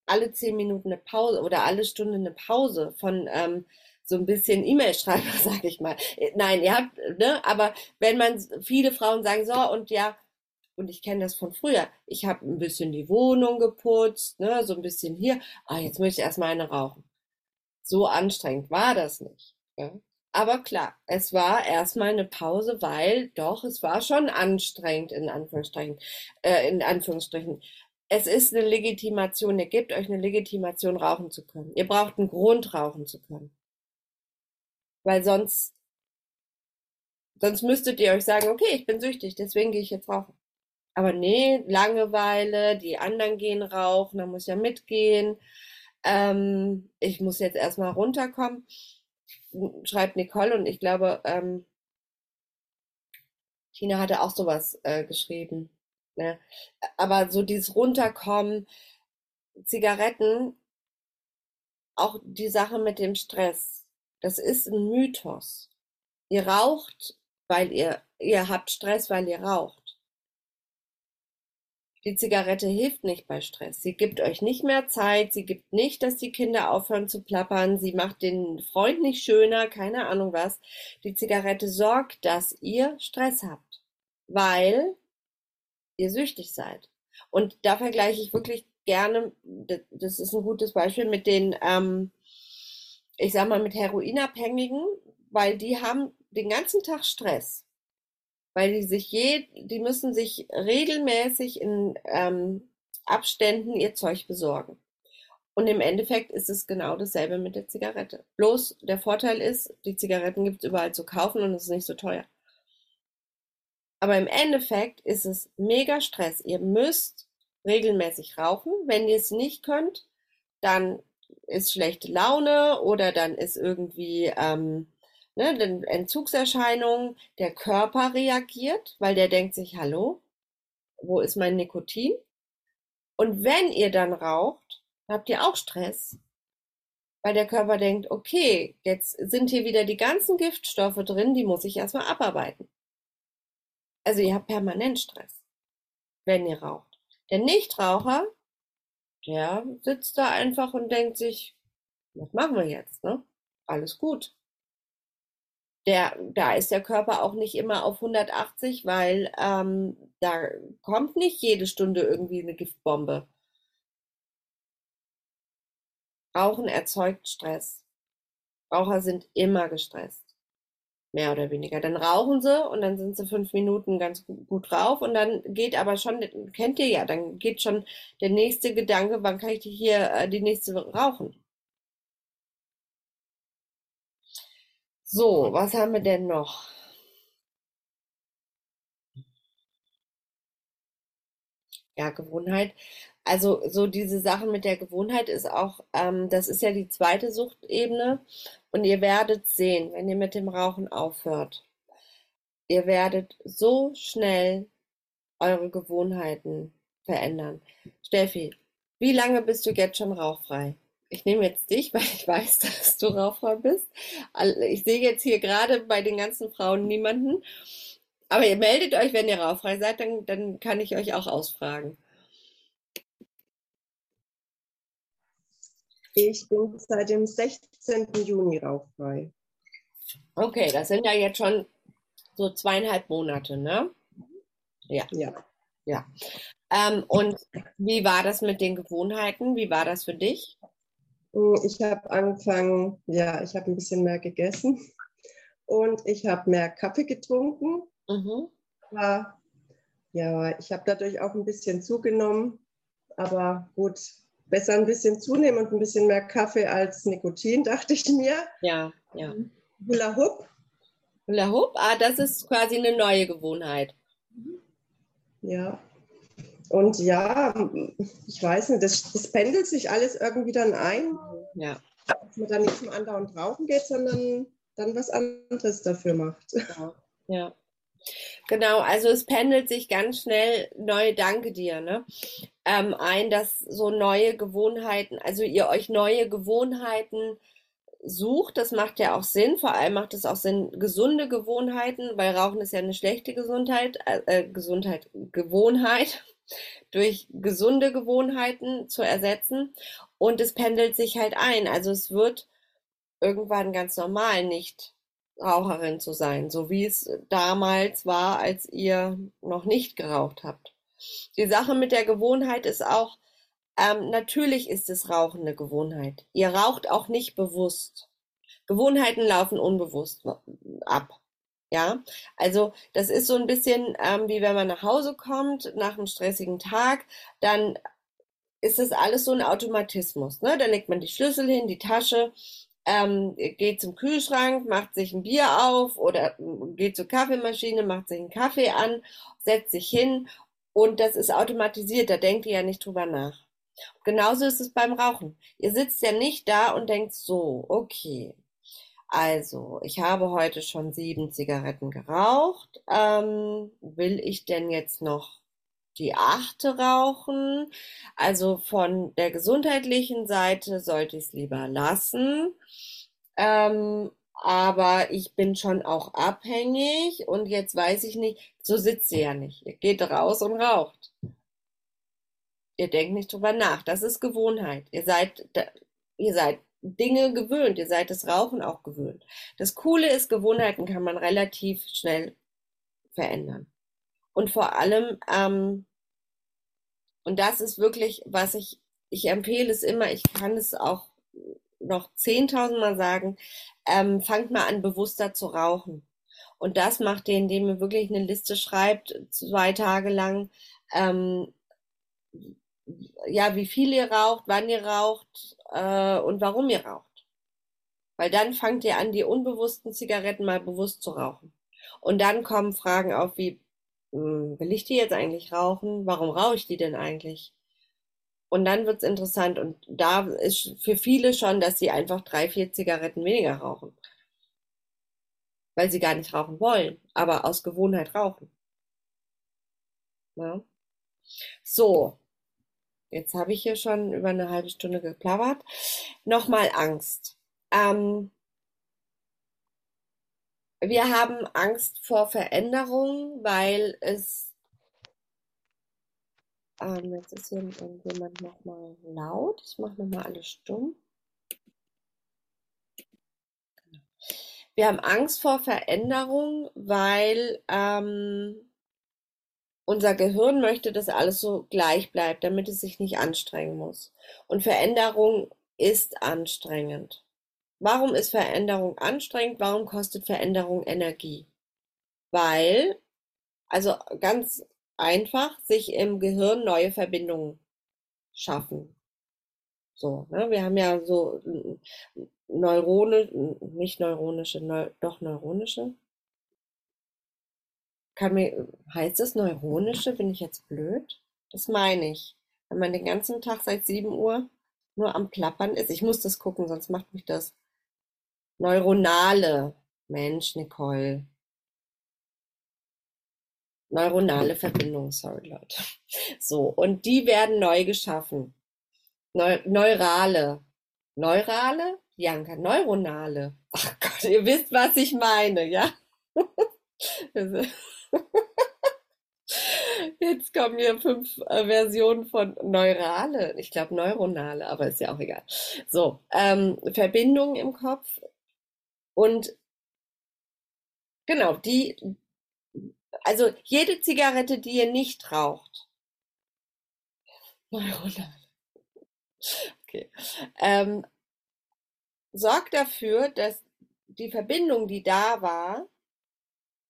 alle zehn Minuten eine Pause oder alle Stunde eine Pause von ähm, so ein bisschen E-Mail-Schreiber, [LAUGHS] sag ich mal. Nein, ihr habt, ne, aber wenn man, viele Frauen sagen, so, und ja, und ich kenne das von früher, ich habe ein bisschen die Wohnung geputzt, ne, so ein bisschen hier, ah, jetzt möchte ich erstmal eine rauchen. So anstrengend war das nicht. Ja? Aber klar, es war erstmal eine Pause, weil doch, es war schon anstrengend, in Anführungsstrichen, äh, in Anführungsstrichen es ist eine Legitimation, ihr gebt euch eine Legitimation, rauchen zu können. Ihr braucht einen Grund, rauchen zu können. Weil sonst, sonst müsstet ihr euch sagen, okay, ich bin süchtig, deswegen gehe ich jetzt rauchen. Aber nee, Langeweile, die anderen gehen rauchen, da muss ich ja mitgehen. Ähm, ich muss jetzt erstmal runterkommen, schreibt Nicole und ich glaube, ähm, Tina hatte auch sowas äh, geschrieben. Ne? Aber so dieses Runterkommen, Zigaretten, auch die Sache mit dem Stress, das ist ein Mythos. Ihr raucht, weil ihr, ihr habt Stress, weil ihr raucht. Die Zigarette hilft nicht bei Stress. Sie gibt euch nicht mehr Zeit. Sie gibt nicht, dass die Kinder aufhören zu plappern. Sie macht den Freund nicht schöner, keine Ahnung was. Die Zigarette sorgt, dass ihr Stress habt. Weil ihr süchtig seid. Und da vergleiche ich wirklich gerne, das ist ein gutes Beispiel mit den, ähm, ich sag mal, mit Heroinabhängigen, weil die haben den ganzen Tag Stress. Weil die sich je, die müssen sich regelmäßig in ähm, Abständen ihr Zeug besorgen. Und im Endeffekt ist es genau dasselbe mit der Zigarette. Bloß der Vorteil ist, die Zigaretten gibt es überall zu kaufen und es ist nicht so teuer. Aber im Endeffekt ist es mega Stress. Ihr müsst regelmäßig rauchen. Wenn ihr es nicht könnt, dann ist schlechte Laune oder dann ist irgendwie ähm, ne, Entzugserscheinungen. Der Körper reagiert, weil der denkt sich, hallo, wo ist mein Nikotin? Und wenn ihr dann raucht, habt ihr auch Stress, weil der Körper denkt, okay, jetzt sind hier wieder die ganzen Giftstoffe drin, die muss ich erstmal abarbeiten. Also ihr habt permanent Stress, wenn ihr raucht. Der Nichtraucher, der sitzt da einfach und denkt sich, was machen wir jetzt, ne? Alles gut. Der, da ist der Körper auch nicht immer auf 180, weil ähm, da kommt nicht jede Stunde irgendwie eine Giftbombe. Rauchen erzeugt Stress. Raucher sind immer gestresst mehr oder weniger. Dann rauchen sie und dann sind sie fünf Minuten ganz gut drauf und dann geht aber schon, kennt ihr ja, dann geht schon der nächste Gedanke, wann kann ich hier äh, die nächste rauchen? So, was haben wir denn noch? Ja, Gewohnheit. Also so diese Sache mit der Gewohnheit ist auch, ähm, das ist ja die zweite Suchtebene. Und ihr werdet sehen, wenn ihr mit dem Rauchen aufhört, ihr werdet so schnell eure Gewohnheiten verändern. Steffi, wie lange bist du jetzt schon rauchfrei? Ich nehme jetzt dich, [LAUGHS] weil ich weiß, dass du rauchfrei bist. Ich sehe jetzt hier gerade bei den ganzen Frauen niemanden. Aber ihr meldet euch, wenn ihr rauchfrei seid, dann, dann kann ich euch auch ausfragen. Ich bin seit dem 16. Juni rauchfrei. Okay, das sind ja jetzt schon so zweieinhalb Monate, ne? Ja. Ja. ja. Ähm, und wie war das mit den Gewohnheiten? Wie war das für dich? Hm, ich habe angefangen, ja, ich habe ein bisschen mehr gegessen und ich habe mehr Kaffee getrunken. Mhm. War, ja, ich habe dadurch auch ein bisschen zugenommen, aber gut, besser ein bisschen zunehmen und ein bisschen mehr Kaffee als Nikotin, [LAUGHS] dachte ich mir. Ja, ja. Hula Hoop. Hula Hoop, ah, das ist quasi eine neue Gewohnheit. Ja. Und ja, ich weiß nicht, das, das pendelt sich alles irgendwie dann ein. Ja. Dass man dann nicht zum andauernd rauchen geht, sondern dann was anderes dafür macht. Ja. ja. Genau, also es pendelt sich ganz schnell neue Danke dir, ne? Ähm, ein, dass so neue Gewohnheiten, also ihr euch neue Gewohnheiten sucht, das macht ja auch Sinn, vor allem macht es auch Sinn, gesunde Gewohnheiten, weil Rauchen ist ja eine schlechte Gesundheit, äh, äh Gesundheit, Gewohnheit, [LAUGHS] durch gesunde Gewohnheiten zu ersetzen. Und es pendelt sich halt ein, also es wird irgendwann ganz normal nicht Raucherin zu sein, so wie es damals war, als ihr noch nicht geraucht habt. Die Sache mit der Gewohnheit ist auch, ähm, natürlich ist es Rauchen eine Gewohnheit. Ihr raucht auch nicht bewusst. Gewohnheiten laufen unbewusst ab. Ja, also das ist so ein bisschen ähm, wie wenn man nach Hause kommt nach einem stressigen Tag, dann ist das alles so ein Automatismus. Ne? Dann legt man die Schlüssel hin, die Tasche, ähm, geht zum Kühlschrank, macht sich ein Bier auf oder geht zur Kaffeemaschine, macht sich einen Kaffee an, setzt sich hin und das ist automatisiert, da denkt ihr ja nicht drüber nach. Genauso ist es beim Rauchen. Ihr sitzt ja nicht da und denkt so, okay, also ich habe heute schon sieben Zigaretten geraucht. Ähm, will ich denn jetzt noch die achte rauchen? Also von der gesundheitlichen Seite sollte ich es lieber lassen. Ähm, aber ich bin schon auch abhängig und jetzt weiß ich nicht, so sitzt ihr ja nicht. Ihr geht raus und raucht. Ihr denkt nicht drüber nach. Das ist Gewohnheit. Ihr seid, ihr seid Dinge gewöhnt. Ihr seid das Rauchen auch gewöhnt. Das Coole ist, Gewohnheiten kann man relativ schnell verändern. Und vor allem, ähm, und das ist wirklich, was ich, ich empfehle es immer, ich kann es auch noch 10.000 Mal sagen, ähm, fangt mal an, bewusster zu rauchen. Und das macht ihr, indem ihr wirklich eine Liste schreibt, zwei Tage lang, ähm, ja, wie viel ihr raucht, wann ihr raucht äh, und warum ihr raucht. Weil dann fangt ihr an, die unbewussten Zigaretten mal bewusst zu rauchen. Und dann kommen Fragen auf wie, will ich die jetzt eigentlich rauchen? Warum rauche ich die denn eigentlich? Und dann wird's interessant. Und da ist für viele schon, dass sie einfach drei, vier Zigaretten weniger rauchen. Weil sie gar nicht rauchen wollen, aber aus Gewohnheit rauchen. Ja. So, jetzt habe ich hier schon über eine halbe Stunde geplappert. Nochmal Angst. Ähm, wir haben Angst vor Veränderung, weil es ähm, jetzt ist hier irgendjemand nochmal laut. Ich mache nochmal alles stumm. Wir haben Angst vor Veränderung, weil ähm, unser Gehirn möchte, dass alles so gleich bleibt, damit es sich nicht anstrengen muss. Und Veränderung ist anstrengend. Warum ist Veränderung anstrengend? Warum kostet Veränderung Energie? Weil, also ganz einfach, sich im Gehirn neue Verbindungen schaffen. So, ne? Wir haben ja so Neurone, nicht neuronische, neu, doch neuronische. Kann mir, heißt es neuronische? Bin ich jetzt blöd? Das meine ich. Wenn man den ganzen Tag seit 7 Uhr nur am Plappern ist. Ich muss das gucken, sonst macht mich das Neuronale. Mensch, Nicole. Neuronale Verbindungen, sorry Leute. So, und die werden neu geschaffen. Neu Neurale. Neurale? Janka, neuronale. Ach Gott, ihr wisst, was ich meine, ja? [LAUGHS] Jetzt kommen hier fünf äh, Versionen von Neurale. Ich glaube neuronale, aber ist ja auch egal. So, ähm, Verbindungen im Kopf und genau, die, also jede Zigarette, die ihr nicht raucht. [LAUGHS] Okay. Ähm, sorgt dafür, dass die Verbindung, die da war,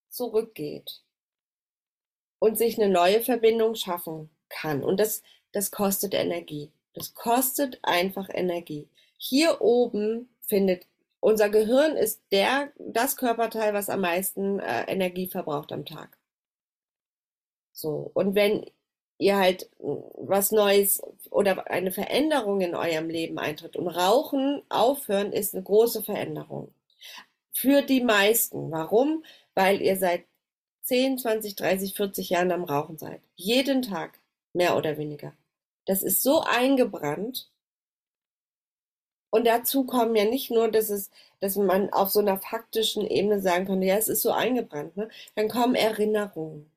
zurückgeht und sich eine neue Verbindung schaffen kann. Und das, das kostet Energie. Das kostet einfach Energie. Hier oben findet unser Gehirn ist der, das Körperteil, was am meisten äh, Energie verbraucht am Tag. So. Und wenn ihr halt hm, was Neues oder eine Veränderung in eurem Leben eintritt und Rauchen aufhören ist eine große Veränderung. Für die meisten. Warum? Weil ihr seit 10, 20, 30, 40 Jahren am Rauchen seid. Jeden Tag, mehr oder weniger. Das ist so eingebrannt. Und dazu kommen ja nicht nur, dass es, dass man auf so einer faktischen Ebene sagen könnte, ja, es ist so eingebrannt, ne? Dann kommen Erinnerungen.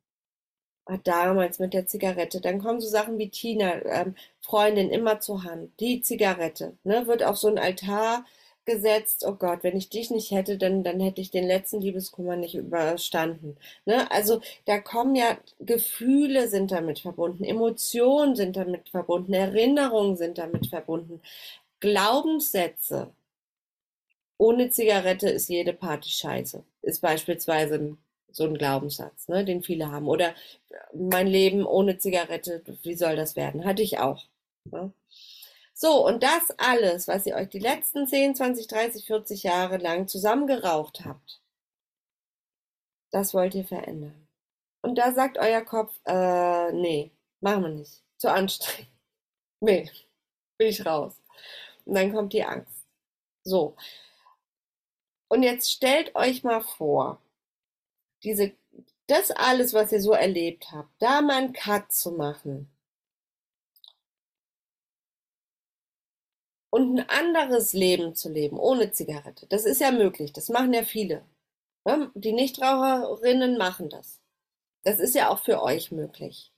Ah, damals mit der Zigarette. Dann kommen so Sachen wie Tina, ähm, Freundin immer zur Hand. Die Zigarette, ne? Wird auf so einen Altar gesetzt, oh Gott, wenn ich dich nicht hätte, dann, dann hätte ich den letzten Liebeskummer nicht überstanden. Ne? Also da kommen ja Gefühle sind damit verbunden, Emotionen sind damit verbunden, Erinnerungen sind damit verbunden, Glaubenssätze. Ohne Zigarette ist jede Party scheiße. Ist beispielsweise so ein Glaubenssatz, ne, den viele haben. Oder mein Leben ohne Zigarette, wie soll das werden? Hatte ich auch. Ne? So, und das alles, was ihr euch die letzten 10, 20, 30, 40 Jahre lang zusammengeraucht habt, das wollt ihr verändern. Und da sagt euer Kopf, äh, nee, machen wir nicht. Zu anstrengend. [LAUGHS] Nee, bin ich raus. Und dann kommt die Angst. So. Und jetzt stellt euch mal vor, diese, das alles, was ihr so erlebt habt, da mal einen Cut zu machen und ein anderes Leben zu leben, ohne Zigarette. Das ist ja möglich, das machen ja viele. Die Nichtraucherinnen machen das. Das ist ja auch für euch möglich.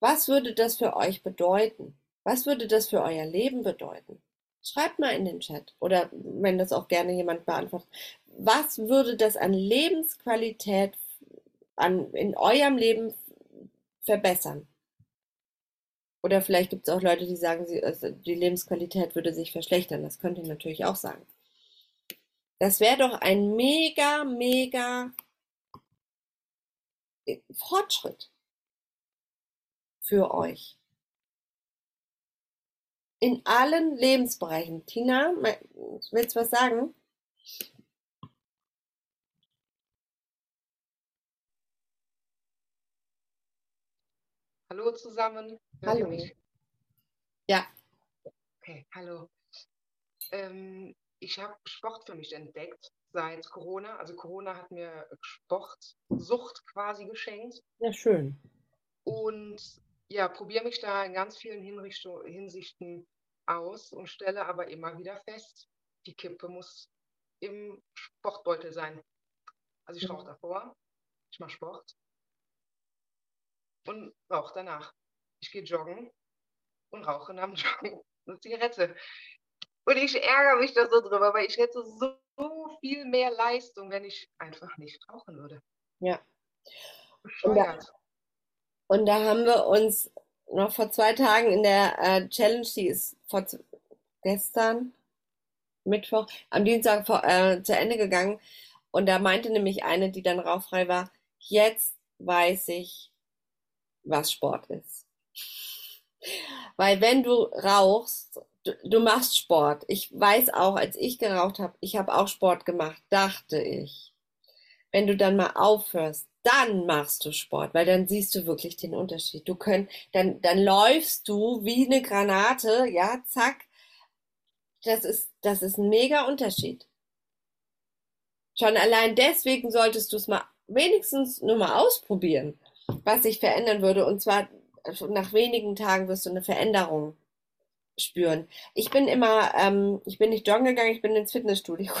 Was würde das für euch bedeuten? Was würde das für euer Leben bedeuten? Schreibt mal in den Chat oder wenn das auch gerne jemand beantwortet. Was würde das an Lebensqualität an, in eurem Leben verbessern? Oder vielleicht gibt es auch Leute, die sagen, sie, also die Lebensqualität würde sich verschlechtern. Das könnt ihr natürlich auch sagen. Das wäre doch ein mega, mega Fortschritt für euch. In allen Lebensbereichen. Tina, willst du was sagen? Hallo zusammen. Hallo. Ja. Okay, hallo. Ähm, ich habe Sport für mich entdeckt seit Corona. Also Corona hat mir Sportsucht quasi geschenkt. Ja, schön. Und ja, probiere mich da in ganz vielen Hinsichten aus und stelle aber immer wieder fest, die Kippe muss im Sportbeutel sein. Also ich rauche mhm. davor, ich mache Sport und rauche danach. Ich gehe joggen und rauche nach dem [LAUGHS] Joggen eine Zigarette. Und ich ärgere mich da so drüber, weil ich hätte so, viel mehr Leistung, wenn ich einfach nicht rauchen würde. Ja. Da, und da, haben wir uns noch vor zwei Tagen in der äh, Challenge, die ist vor gestern, Mittwoch, am Dienstag vor, äh, zu Ende gegangen. Und da meinte nämlich eine, die dann rauchfrei war, jetzt weiß ich, was Sport ist. Weil wenn du rauchst, du, du machst Sport. Ich weiß auch, als ich geraucht habe, ich habe auch Sport gemacht, dachte ich. Wenn du dann mal aufhörst, dann machst du Sport, weil dann siehst du wirklich den Unterschied. Du könnt, dann, dann läufst du wie eine Granate, ja, zack. Das ist, das ist ein mega Unterschied. Schon allein deswegen solltest du es mal wenigstens nur mal ausprobieren was sich verändern würde. Und zwar nach wenigen Tagen wirst du eine Veränderung spüren. Ich bin immer, ähm, ich bin nicht joggen gegangen, ich bin ins Fitnessstudio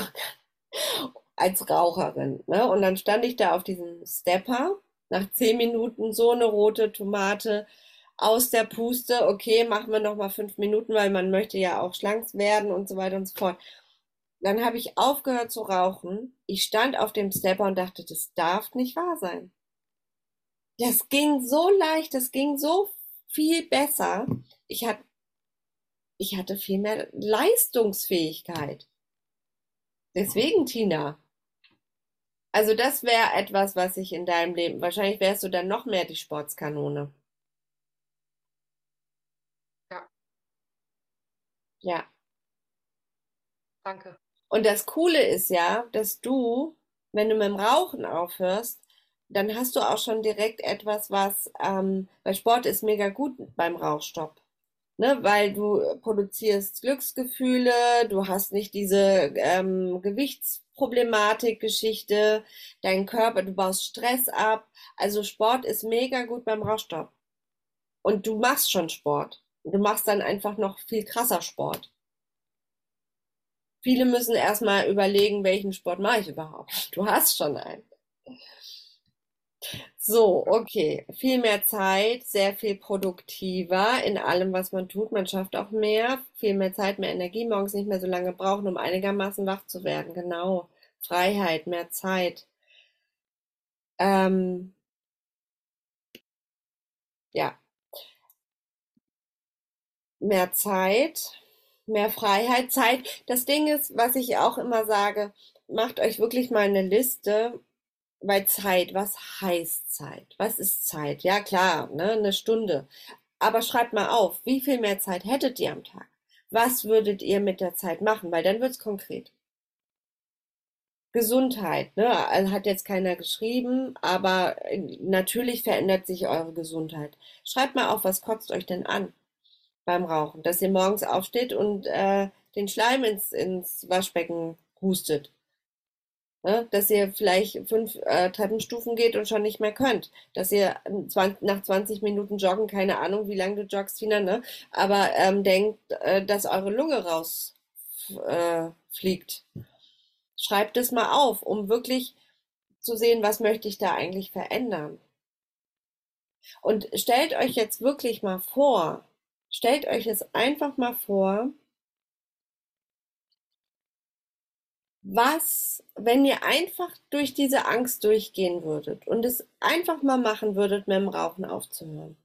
[LAUGHS] als Raucherin. Ne? Und dann stand ich da auf diesem Stepper, nach zehn Minuten so eine rote Tomate aus der Puste. Okay, machen wir noch mal fünf Minuten, weil man möchte ja auch schlank werden und so weiter und so fort. Dann habe ich aufgehört zu rauchen. Ich stand auf dem Stepper und dachte, das darf nicht wahr sein. Das ging so leicht, das ging so viel besser. Ich, hat, ich hatte viel mehr Leistungsfähigkeit. Deswegen, Tina. Also das wäre etwas, was ich in deinem Leben, wahrscheinlich wärst du dann noch mehr die Sportskanone. Ja. Ja. Danke. Und das Coole ist ja, dass du, wenn du mit dem Rauchen aufhörst, dann hast du auch schon direkt etwas, was, ähm, weil Sport ist mega gut beim Rauchstopp. Ne, weil du produzierst Glücksgefühle, du hast nicht diese ähm, Gewichtsproblematik-Geschichte, dein Körper, du baust Stress ab. Also Sport ist mega gut beim Rauchstopp. Und du machst schon Sport. Du machst dann einfach noch viel krasser Sport. Viele müssen erstmal überlegen, welchen Sport mache ich überhaupt. Du hast schon einen. So, okay. Viel mehr Zeit, sehr viel produktiver in allem, was man tut. Man schafft auch mehr, viel mehr Zeit, mehr Energie, morgens nicht mehr so lange brauchen, um einigermaßen wach zu werden. Genau. Freiheit, mehr Zeit. Ähm, ja. Mehr Zeit, mehr Freiheit, Zeit. Das Ding ist, was ich auch immer sage, macht euch wirklich mal eine Liste bei Zeit, was heißt Zeit? Was ist Zeit? Ja, klar, ne, eine Stunde. Aber schreibt mal auf, wie viel mehr Zeit hättet ihr am Tag? Was würdet ihr mit der Zeit machen? Weil dann wird's konkret. Gesundheit, ne? Also hat jetzt keiner geschrieben, aber äh, natürlich verändert sich eure Gesundheit. Schreibt mal auf, was kotzt euch denn an beim Rauchen? Dass ihr morgens aufsteht und äh, den Schleim ins, ins Waschbecken hustet. Ne? Dass ihr vielleicht fünf äh, Treppenstufen geht und schon nicht mehr könnt. Dass ihr 20, nach 20 Minuten joggen, keine Ahnung, wie lange du joggst, Tina, ne? aber ähm, denkt, äh, dass eure Lunge rausfliegt. Äh, Schreibt es mal auf, um wirklich zu sehen, was möchte ich da eigentlich verändern. Und stellt euch jetzt wirklich mal vor, stellt euch es einfach mal vor, Was, wenn ihr einfach durch diese Angst durchgehen würdet und es einfach mal machen würdet, mit dem Rauchen aufzuhören?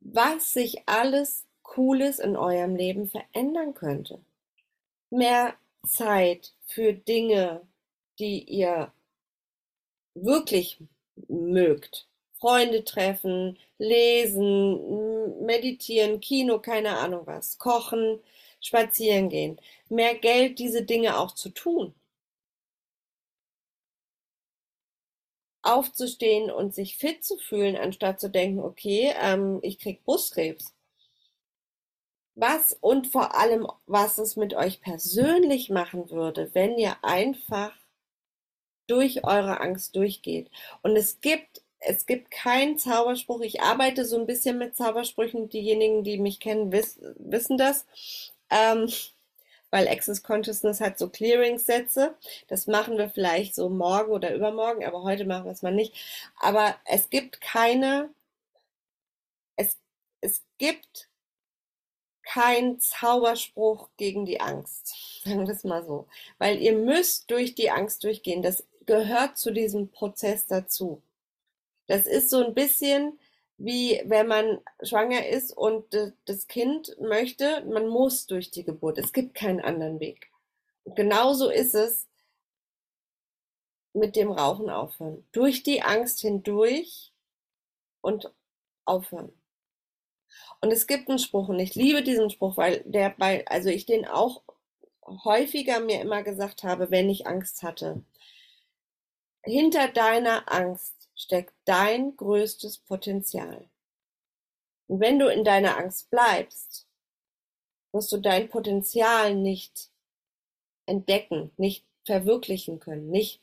Was sich alles Cooles in eurem Leben verändern könnte? Mehr Zeit für Dinge, die ihr wirklich mögt. Freunde treffen, lesen, meditieren, Kino, keine Ahnung was, kochen, spazieren gehen, mehr Geld, diese Dinge auch zu tun. Aufzustehen und sich fit zu fühlen, anstatt zu denken, okay, ähm, ich krieg Brustkrebs. Was und vor allem, was es mit euch persönlich machen würde, wenn ihr einfach durch eure Angst durchgeht. Und es gibt es gibt keinen Zauberspruch. Ich arbeite so ein bisschen mit Zaubersprüchen. Diejenigen, die mich kennen, wiss, wissen das. Ähm, weil Access Consciousness hat so Clearing-Sätze. Das machen wir vielleicht so morgen oder übermorgen, aber heute machen wir es mal nicht. Aber es gibt keine, es, es gibt kein Zauberspruch gegen die Angst. Sagen wir es mal so. Weil ihr müsst durch die Angst durchgehen. Das gehört zu diesem Prozess dazu. Das ist so ein bisschen wie wenn man schwanger ist und das Kind möchte, man muss durch die Geburt. Es gibt keinen anderen Weg. Und genauso ist es mit dem Rauchen aufhören. Durch die Angst hindurch und aufhören. Und es gibt einen Spruch und ich liebe diesen Spruch, weil der bei, also ich den auch häufiger mir immer gesagt habe, wenn ich Angst hatte. Hinter deiner Angst steckt dein größtes Potenzial. Und wenn du in deiner Angst bleibst, wirst du dein Potenzial nicht entdecken, nicht verwirklichen können, nicht,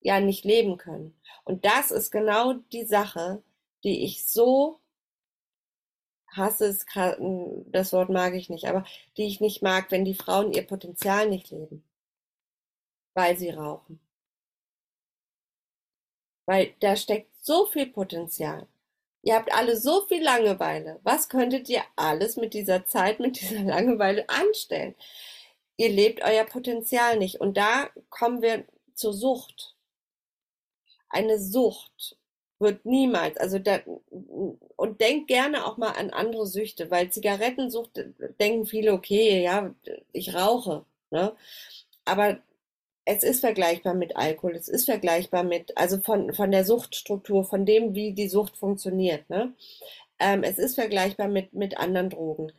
ja, nicht leben können. Und das ist genau die Sache, die ich so hasse, das Wort mag ich nicht, aber die ich nicht mag, wenn die Frauen ihr Potenzial nicht leben, weil sie rauchen. Weil da steckt so viel Potenzial. Ihr habt alle so viel Langeweile. Was könntet ihr alles mit dieser Zeit, mit dieser [LAUGHS] Langeweile anstellen? Ihr lebt euer Potenzial nicht. Und da kommen wir zur Sucht. Eine Sucht wird niemals, also da, und denkt gerne auch mal an andere Süchte, weil Zigarettensucht denken viele, okay, ja, ich rauche, ne? aber es ist vergleichbar mit Alkohol, es ist vergleichbar mit, also von, von der Suchtstruktur, von dem, wie die Sucht funktioniert. Ne? Ähm, es ist vergleichbar mit, mit anderen Drogen.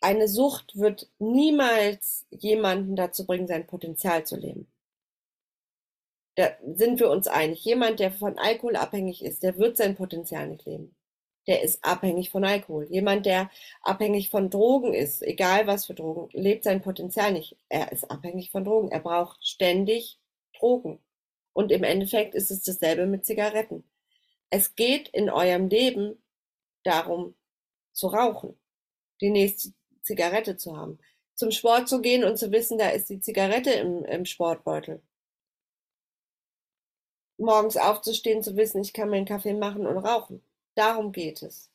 Eine Sucht wird niemals jemanden dazu bringen, sein Potenzial zu leben. Da sind wir uns einig. Jemand, der von Alkohol abhängig ist, der wird sein Potenzial nicht leben der ist abhängig von Alkohol. Jemand, der abhängig von Drogen ist, egal was für Drogen, lebt sein Potenzial nicht. Er ist abhängig von Drogen. Er braucht ständig Drogen. Und im Endeffekt ist es dasselbe mit Zigaretten. Es geht in eurem Leben darum, zu rauchen, die nächste Zigarette zu haben, zum Sport zu gehen und zu wissen, da ist die Zigarette im, im Sportbeutel. Morgens aufzustehen, zu wissen, ich kann mir einen Kaffee machen und rauchen. Darum geht es.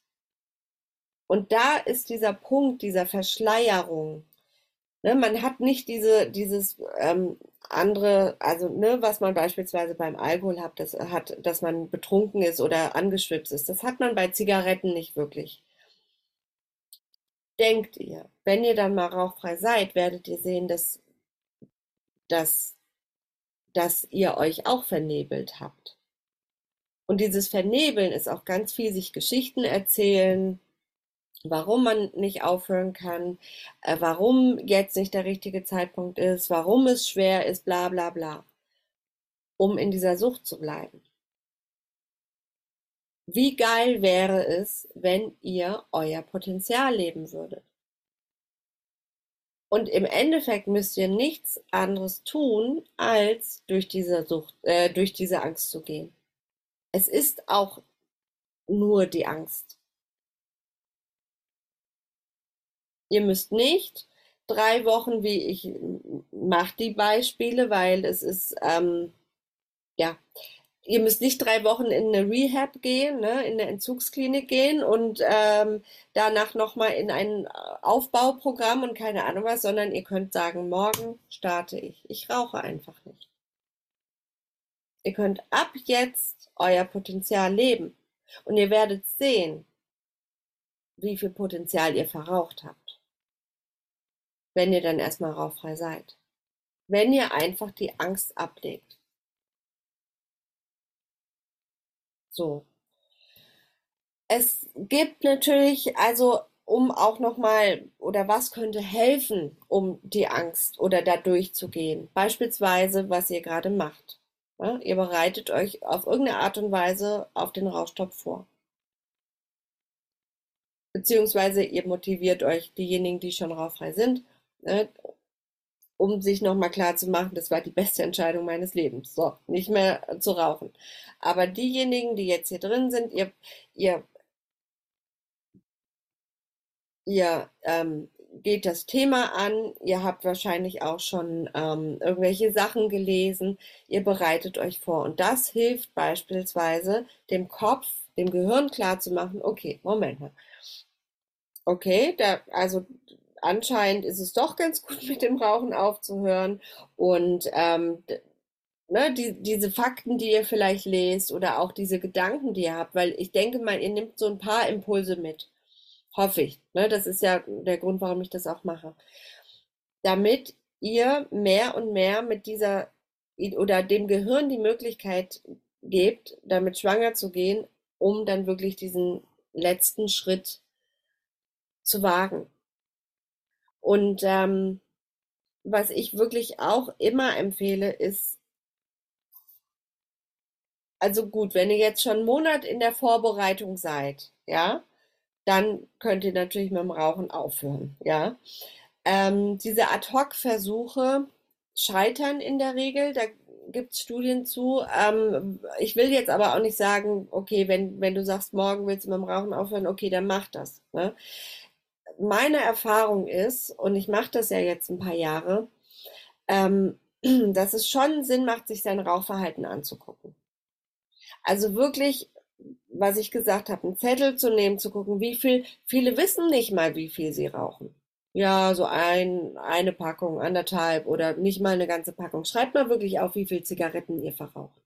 Und da ist dieser Punkt dieser Verschleierung. Ne, man hat nicht diese, dieses ähm, andere, also ne, was man beispielsweise beim Alkohol hat, das hat, dass man betrunken ist oder angeschwipst ist. Das hat man bei Zigaretten nicht wirklich. Denkt ihr, wenn ihr dann mal rauchfrei seid, werdet ihr sehen, dass, dass, dass ihr euch auch vernebelt habt. Und dieses Vernebeln ist auch ganz viel sich Geschichten erzählen, warum man nicht aufhören kann, äh, warum jetzt nicht der richtige Zeitpunkt ist, warum es schwer ist, bla bla bla, um in dieser Sucht zu bleiben. Wie geil wäre es, wenn ihr euer Potenzial leben würdet? Und im Endeffekt müsst ihr nichts anderes tun, als durch diese Sucht, äh, durch diese Angst zu gehen. Es ist auch nur die Angst. Ihr müsst nicht drei Wochen, wie ich mache die Beispiele, weil es ist, ähm, ja, ihr müsst nicht drei Wochen in eine Rehab gehen, ne, in eine Entzugsklinik gehen und ähm, danach nochmal in ein Aufbauprogramm und keine Ahnung was, sondern ihr könnt sagen, morgen starte ich. Ich rauche einfach nicht. Ihr könnt ab jetzt euer Potenzial leben und ihr werdet sehen, wie viel Potenzial ihr verraucht habt, wenn ihr dann erstmal rauchfrei seid. Wenn ihr einfach die Angst ablegt. So. Es gibt natürlich, also um auch nochmal, oder was könnte helfen, um die Angst oder da durchzugehen? Beispielsweise, was ihr gerade macht. Ja, ihr bereitet euch auf irgendeine Art und Weise auf den Rauchtopf vor. Beziehungsweise ihr motiviert euch, diejenigen, die schon rauchfrei sind, ne, um sich nochmal klar zu machen, das war die beste Entscheidung meines Lebens. So, nicht mehr zu rauchen. Aber diejenigen, die jetzt hier drin sind, ihr, ihr, ihr ähm, geht das Thema an. Ihr habt wahrscheinlich auch schon ähm, irgendwelche Sachen gelesen. Ihr bereitet euch vor. Und das hilft beispielsweise dem Kopf, dem Gehirn klarzumachen, okay, Moment mal. Okay, da, also anscheinend ist es doch ganz gut, mit dem Rauchen aufzuhören. Und ähm, ne, die, diese Fakten, die ihr vielleicht lest oder auch diese Gedanken, die ihr habt, weil ich denke mal, ihr nehmt so ein paar Impulse mit. Hoffe ich. Ne? Das ist ja der Grund, warum ich das auch mache. Damit ihr mehr und mehr mit dieser oder dem Gehirn die Möglichkeit gebt, damit schwanger zu gehen, um dann wirklich diesen letzten Schritt zu wagen. Und ähm, was ich wirklich auch immer empfehle, ist, also gut, wenn ihr jetzt schon einen Monat in der Vorbereitung seid, ja, dann könnt ihr natürlich mit dem Rauchen aufhören. Ja? Ähm, diese Ad-Hoc-Versuche scheitern in der Regel. Da gibt es Studien zu. Ähm, ich will jetzt aber auch nicht sagen, okay, wenn, wenn du sagst, morgen willst du mit dem Rauchen aufhören, okay, dann mach das. Ne? Meine Erfahrung ist, und ich mache das ja jetzt ein paar Jahre, ähm, [CLEARS THROAT] dass es schon Sinn macht, sich sein Rauchverhalten anzugucken. Also wirklich was ich gesagt habe, einen Zettel zu nehmen, zu gucken, wie viel, viele wissen nicht mal, wie viel sie rauchen. Ja, so ein, eine Packung, anderthalb oder nicht mal eine ganze Packung. Schreibt mal wirklich auf, wie viel Zigaretten ihr verraucht.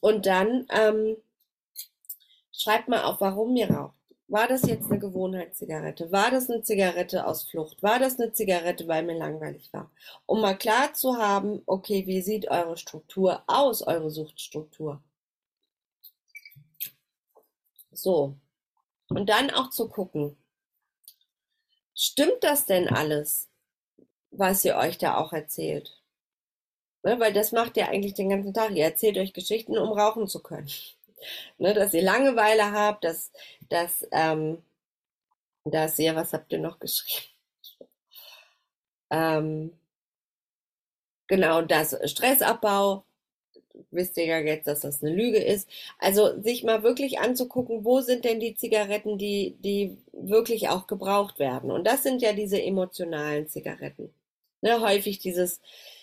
Und dann ähm, schreibt mal auf, warum ihr raucht. War das jetzt eine Gewohnheitszigarette? War das eine Zigarette aus Flucht? War das eine Zigarette, weil mir langweilig war? Um mal klar zu haben, okay, wie sieht eure Struktur aus, eure Suchtstruktur? So. Und dann auch zu gucken, stimmt das denn alles, was ihr euch da auch erzählt? Ne, weil das macht ihr eigentlich den ganzen Tag. Ihr erzählt euch Geschichten, um rauchen zu können. [LAUGHS] Ne, dass ihr Langeweile habt, dass, dass, ähm, dass ihr, was habt ihr noch geschrieben? [LAUGHS] Ähm, genau, das Stressabbau, wisst ihr ja jetzt, dass das eine Lüge ist. Also sich mal wirklich anzugucken, wo sind denn die Zigaretten, die, die wirklich auch gebraucht werden. Und das sind ja diese emotionalen Zigaretten. Ne, häufig dieses,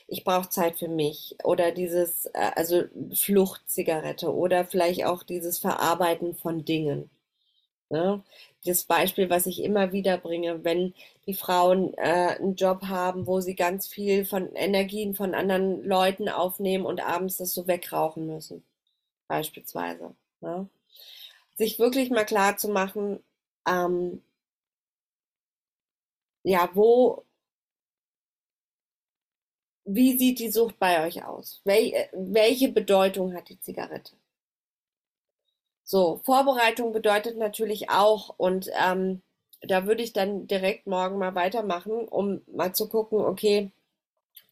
ich brauche Zeit für mich oder dieses, äh, also Fluchtzigarette oder vielleicht auch dieses Verarbeiten von Dingen. Ne? Das Beispiel, was ich immer wieder bringe, wenn die Frauen äh, einen Job haben, wo sie ganz viel von Energien von anderen Leuten aufnehmen und abends das so wegrauchen müssen, beispielsweise. Ne? Sich wirklich mal klar zu machen, ähm, ja, wo, wie sieht die Sucht bei euch aus? Wel äh, welche Bedeutung hat die Zigarette? So, Vorbereitung bedeutet natürlich auch, und ähm, da würde ich dann direkt morgen mal weitermachen, um mal zu gucken, okay,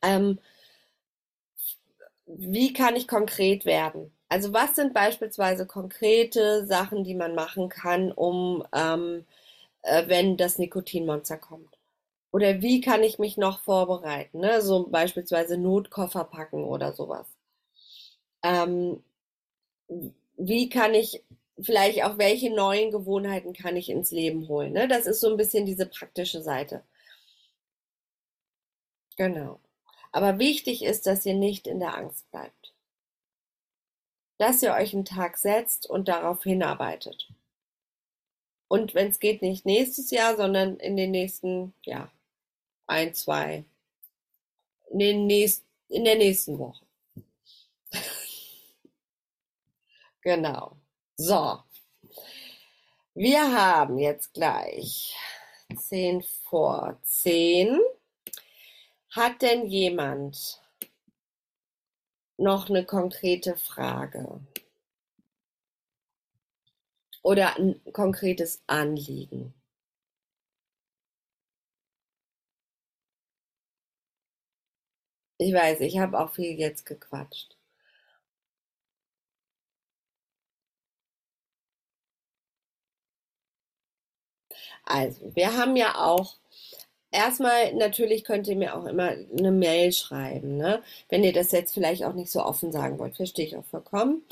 ähm, wie kann ich konkret werden? Also was sind beispielsweise konkrete Sachen, die man machen kann, um, ähm, äh, wenn das Nikotinmonster kommt? Oder wie kann ich mich noch vorbereiten? Ne? So beispielsweise Notkoffer packen oder sowas. Ähm, wie kann ich vielleicht auch, welche neuen Gewohnheiten kann ich ins Leben holen? Ne? Das ist so ein bisschen diese praktische Seite. Genau. Aber wichtig ist, dass ihr nicht in der Angst bleibt. Dass ihr euch einen Tag setzt und darauf hinarbeitet. Und wenn es geht, nicht nächstes Jahr, sondern in den nächsten, ja, ein, zwei, in, den nächst, in der nächsten Woche. Genau. So. Wir haben jetzt gleich 10 vor 10. Hat denn jemand noch eine konkrete Frage? Oder ein konkretes Anliegen? Ich weiß, ich habe auch viel jetzt gequatscht. Also, wir haben ja auch erstmal, natürlich könnt ihr mir auch immer eine Mail schreiben, ne? Wenn ihr das jetzt vielleicht auch nicht so offen sagen wollt, verstehe ich auch vollkommen.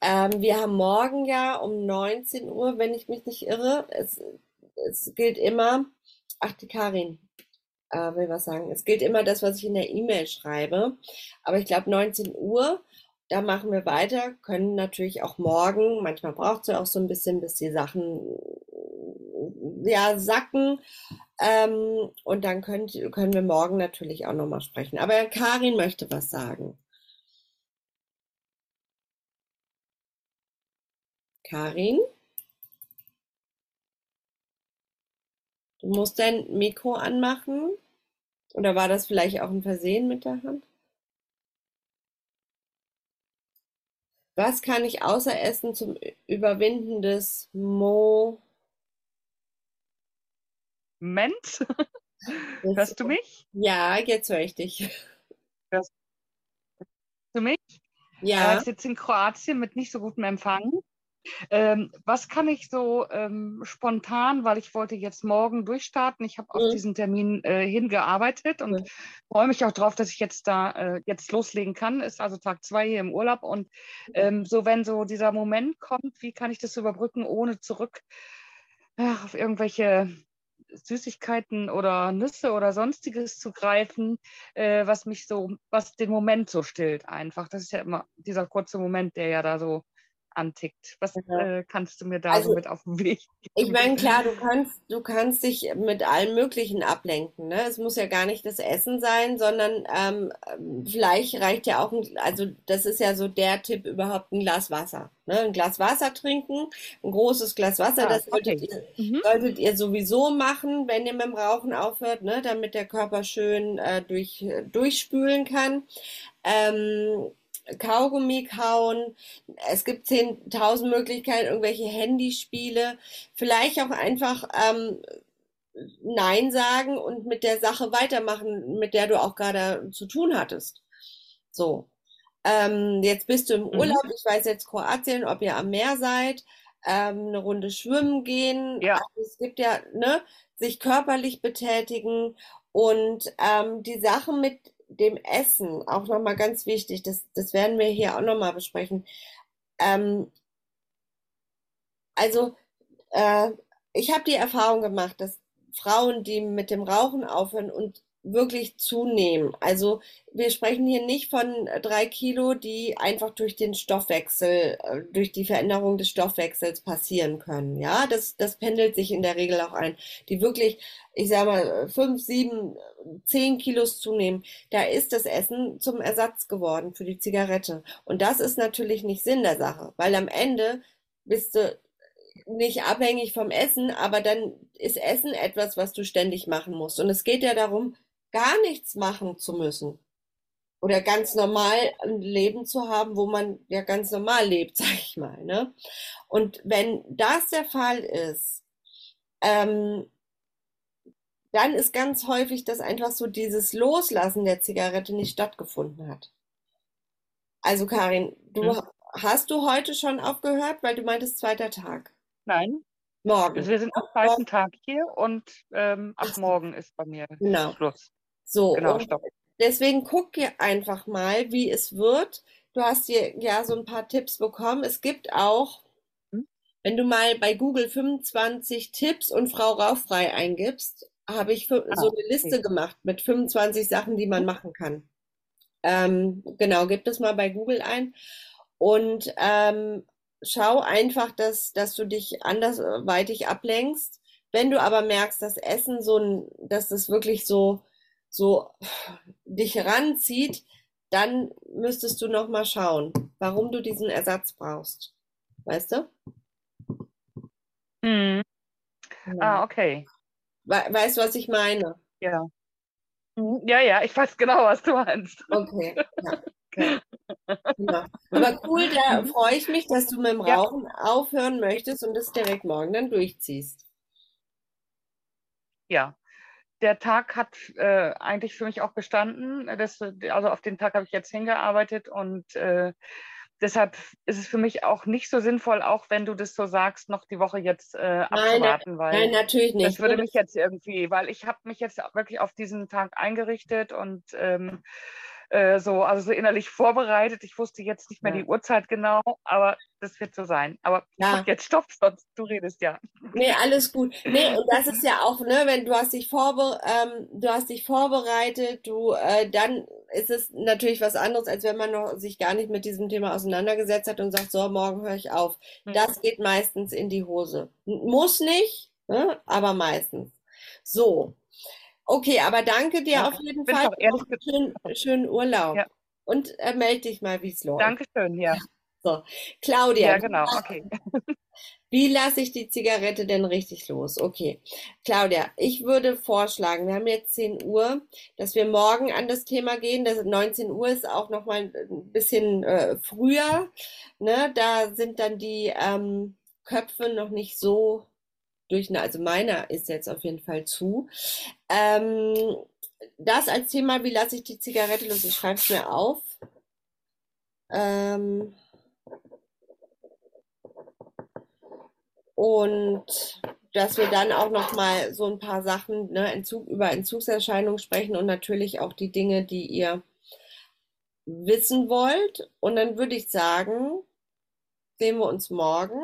Ähm, wir haben morgen ja um 19 Uhr, wenn ich mich nicht irre, es, es gilt immer, ach, die Karin, äh, will was sagen. Es gilt immer das, was ich in der E-Mail schreibe. Aber ich glaube 19 Uhr, da machen wir weiter, können natürlich auch morgen, manchmal braucht es ja auch so ein bisschen, bis die Sachen ja, sacken. Ähm, und dann könnt, können wir morgen natürlich auch nochmal sprechen. Aber Karin möchte was sagen. Karin? Du musst dein Mikro anmachen. Oder war das vielleicht auch ein Versehen mit der Hand? Was kann ich außer Essen zum Überwinden des Mo... Moment. Hörst du mich? Ja, jetzt höre ich dich. Hörst du mich? Ja. Ich sitze in Kroatien mit nicht so gutem Empfang. Ähm, was kann ich so ähm, spontan, weil ich wollte jetzt morgen durchstarten. Ich habe auf Mhm. diesen Termin äh, hingearbeitet und Mhm. freue mich auch drauf, dass ich jetzt da äh, jetzt loslegen kann. Ist also Tag zwei hier im Urlaub und ähm, so wenn so dieser Moment kommt, wie kann ich das überbrücken, ohne zurück ja, auf irgendwelche Süßigkeiten oder Nüsse oder sonstiges zu greifen, äh, was mich so, was den Moment so stillt einfach. Das ist ja immer dieser kurze Moment, der ja da so antickt. Was Ja. äh, kannst du mir da Also, so mit auf den Weg [LAUGHS] Ich geben? meine, klar, du kannst, du kannst dich mit allem Möglichen ablenken, ne? Es muss ja gar nicht das Essen sein, sondern ähm, vielleicht reicht ja auch ein, also das ist ja so der Tipp überhaupt, ein Glas Wasser, ne? Ein Glas Wasser trinken, ein großes Glas Wasser, Ah, das solltet okay. ihr, Mhm. solltet ihr sowieso machen, wenn ihr mit dem Rauchen aufhört, ne? Damit der Körper schön äh, durch, durchspülen kann. Ähm, Kaugummi kauen. Es gibt 10.000 Möglichkeiten, irgendwelche Handyspiele. Vielleicht auch einfach ähm, Nein sagen und mit der Sache weitermachen, mit der du auch gerade zu tun hattest. So. Ähm, jetzt bist du im Mhm. Urlaub. Ich weiß jetzt Kroatien, ob ihr am Meer seid, ähm, eine Runde schwimmen gehen. Ja. Also es gibt ja, ne, sich körperlich betätigen und ähm, die Sache mit dem Essen, auch nochmal ganz wichtig, das, das werden wir hier auch nochmal besprechen. Ähm, also, äh, ich habe die Erfahrung gemacht, dass Frauen, die mit dem Rauchen aufhören und wirklich zunehmen, also wir sprechen hier nicht von drei Kilo, die einfach durch den Stoffwechsel, äh, durch die Veränderung des Stoffwechsels passieren können. Ja, das, das pendelt sich in der Regel auch ein. Die wirklich, ich sag mal, fünf, sieben, zehn Kilos zunehmen, da ist das Essen zum Ersatz geworden für die Zigarette. Und das ist natürlich nicht Sinn der Sache, weil am Ende bist du nicht abhängig vom Essen, aber dann ist Essen etwas, was du ständig machen musst. Und es geht ja darum, gar nichts machen zu müssen. Oder ganz normal ein Leben zu haben, wo man ja ganz normal lebt, [LAUGHS] sag ich mal, ne? Und wenn das der Fall ist, ähm, dann ist ganz häufig, dass einfach so dieses Loslassen der Zigarette nicht stattgefunden hat. Also Karin, du Mhm. hast du heute schon aufgehört, weil du meintest zweiter Tag. Nein, Morgen. also wir sind am zweiten Tag hier und ähm, ab morgen ist bei mir Genau. Schluss. So, Genau, deswegen guck dir einfach mal, wie es wird. Du hast dir ja so ein paar Tipps bekommen. Es gibt auch, Hm? wenn du mal bei Google 25 Tipps und Frau Rauchfrei eingibst, habe ich für, Ah, so eine Liste okay. gemacht mit 25 Sachen, die man machen kann. Ähm, genau, gib das mal bei Google ein und ähm, schau einfach, dass, dass du dich andersweitig ablenkst. Wenn du aber merkst, dass Essen so ein, dass das wirklich so, so dich ranzieht, dann müsstest du noch mal schauen, warum du diesen Ersatz brauchst. Weißt du? Mhm. Ah, okay. We weißt du, was ich meine? Ja. Mhm. Ja, ja, ich weiß genau, was du meinst. Okay, ja, okay. Genau. Aber cool, da Mhm. freue ich mich, dass du mit dem Ja. Rauchen aufhören möchtest und das direkt morgen dann durchziehst. Ja. Der Tag hat äh, eigentlich für mich auch bestanden. Das, also auf den Tag habe ich jetzt hingearbeitet und äh, deshalb ist es für mich auch nicht so sinnvoll, auch wenn du das so sagst, noch die Woche jetzt äh, Nein, nein, abzuwarten, weil nein, natürlich nicht. das würde mich jetzt irgendwie, weil ich habe mich jetzt wirklich auf diesen Tag eingerichtet und ähm, äh, so, also so innerlich vorbereitet. Ich wusste jetzt nicht mehr Ja. die Uhrzeit genau, aber das wird so sein. Aber Ja. jetzt Stopp, sonst du redest ja. Nee, alles gut. Nee, [LAUGHS] und das ist ja auch, ne, wenn du hast dich vorbe ähm, du hast dich vorbereitet, du, äh, dann ist es natürlich was anderes, als wenn man noch sich gar nicht mit diesem Thema auseinandergesetzt hat und sagt, so, morgen höre ich auf. Hm. Das geht meistens in die Hose. Muss nicht, ne, aber meistens. So. Okay, aber danke dir Ja, auf jeden Fall. einen schönen, Urlaub. Ja. Und äh, melde dich mal, wie es läuft. Dankeschön, ja. [LAUGHS] So, Claudia, Ja, genau, okay. [LAUGHS] wie lasse ich die Zigarette denn richtig los? Okay. Claudia, ich würde vorschlagen, wir haben jetzt 10 Uhr, dass wir morgen an das Thema gehen. Das 19 Uhr ist auch noch mal ein bisschen äh, früher. Ne? Da sind dann die ähm, Köpfe noch nicht so durch. Also meiner ist jetzt auf jeden Fall zu. Ähm, das als Thema, wie lasse ich die Zigarette los? Ich schreibe es mir auf. Ähm, Und dass wir dann auch noch mal so ein paar Sachen, ne, Entzug, über Entzugserscheinungen sprechen und natürlich auch die Dinge, die ihr wissen wollt. Und dann würde ich sagen, sehen wir uns morgen.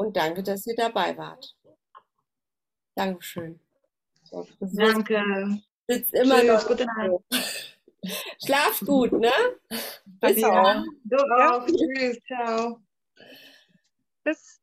Und danke, dass ihr dabei wart. Dankeschön. Danke. sitzt immer Tschüss, noch gute Nacht. [LAUGHS] Schlaf gut, ne? Bis Ja, dann. du auch. Tschüss, ciao. Tschüss.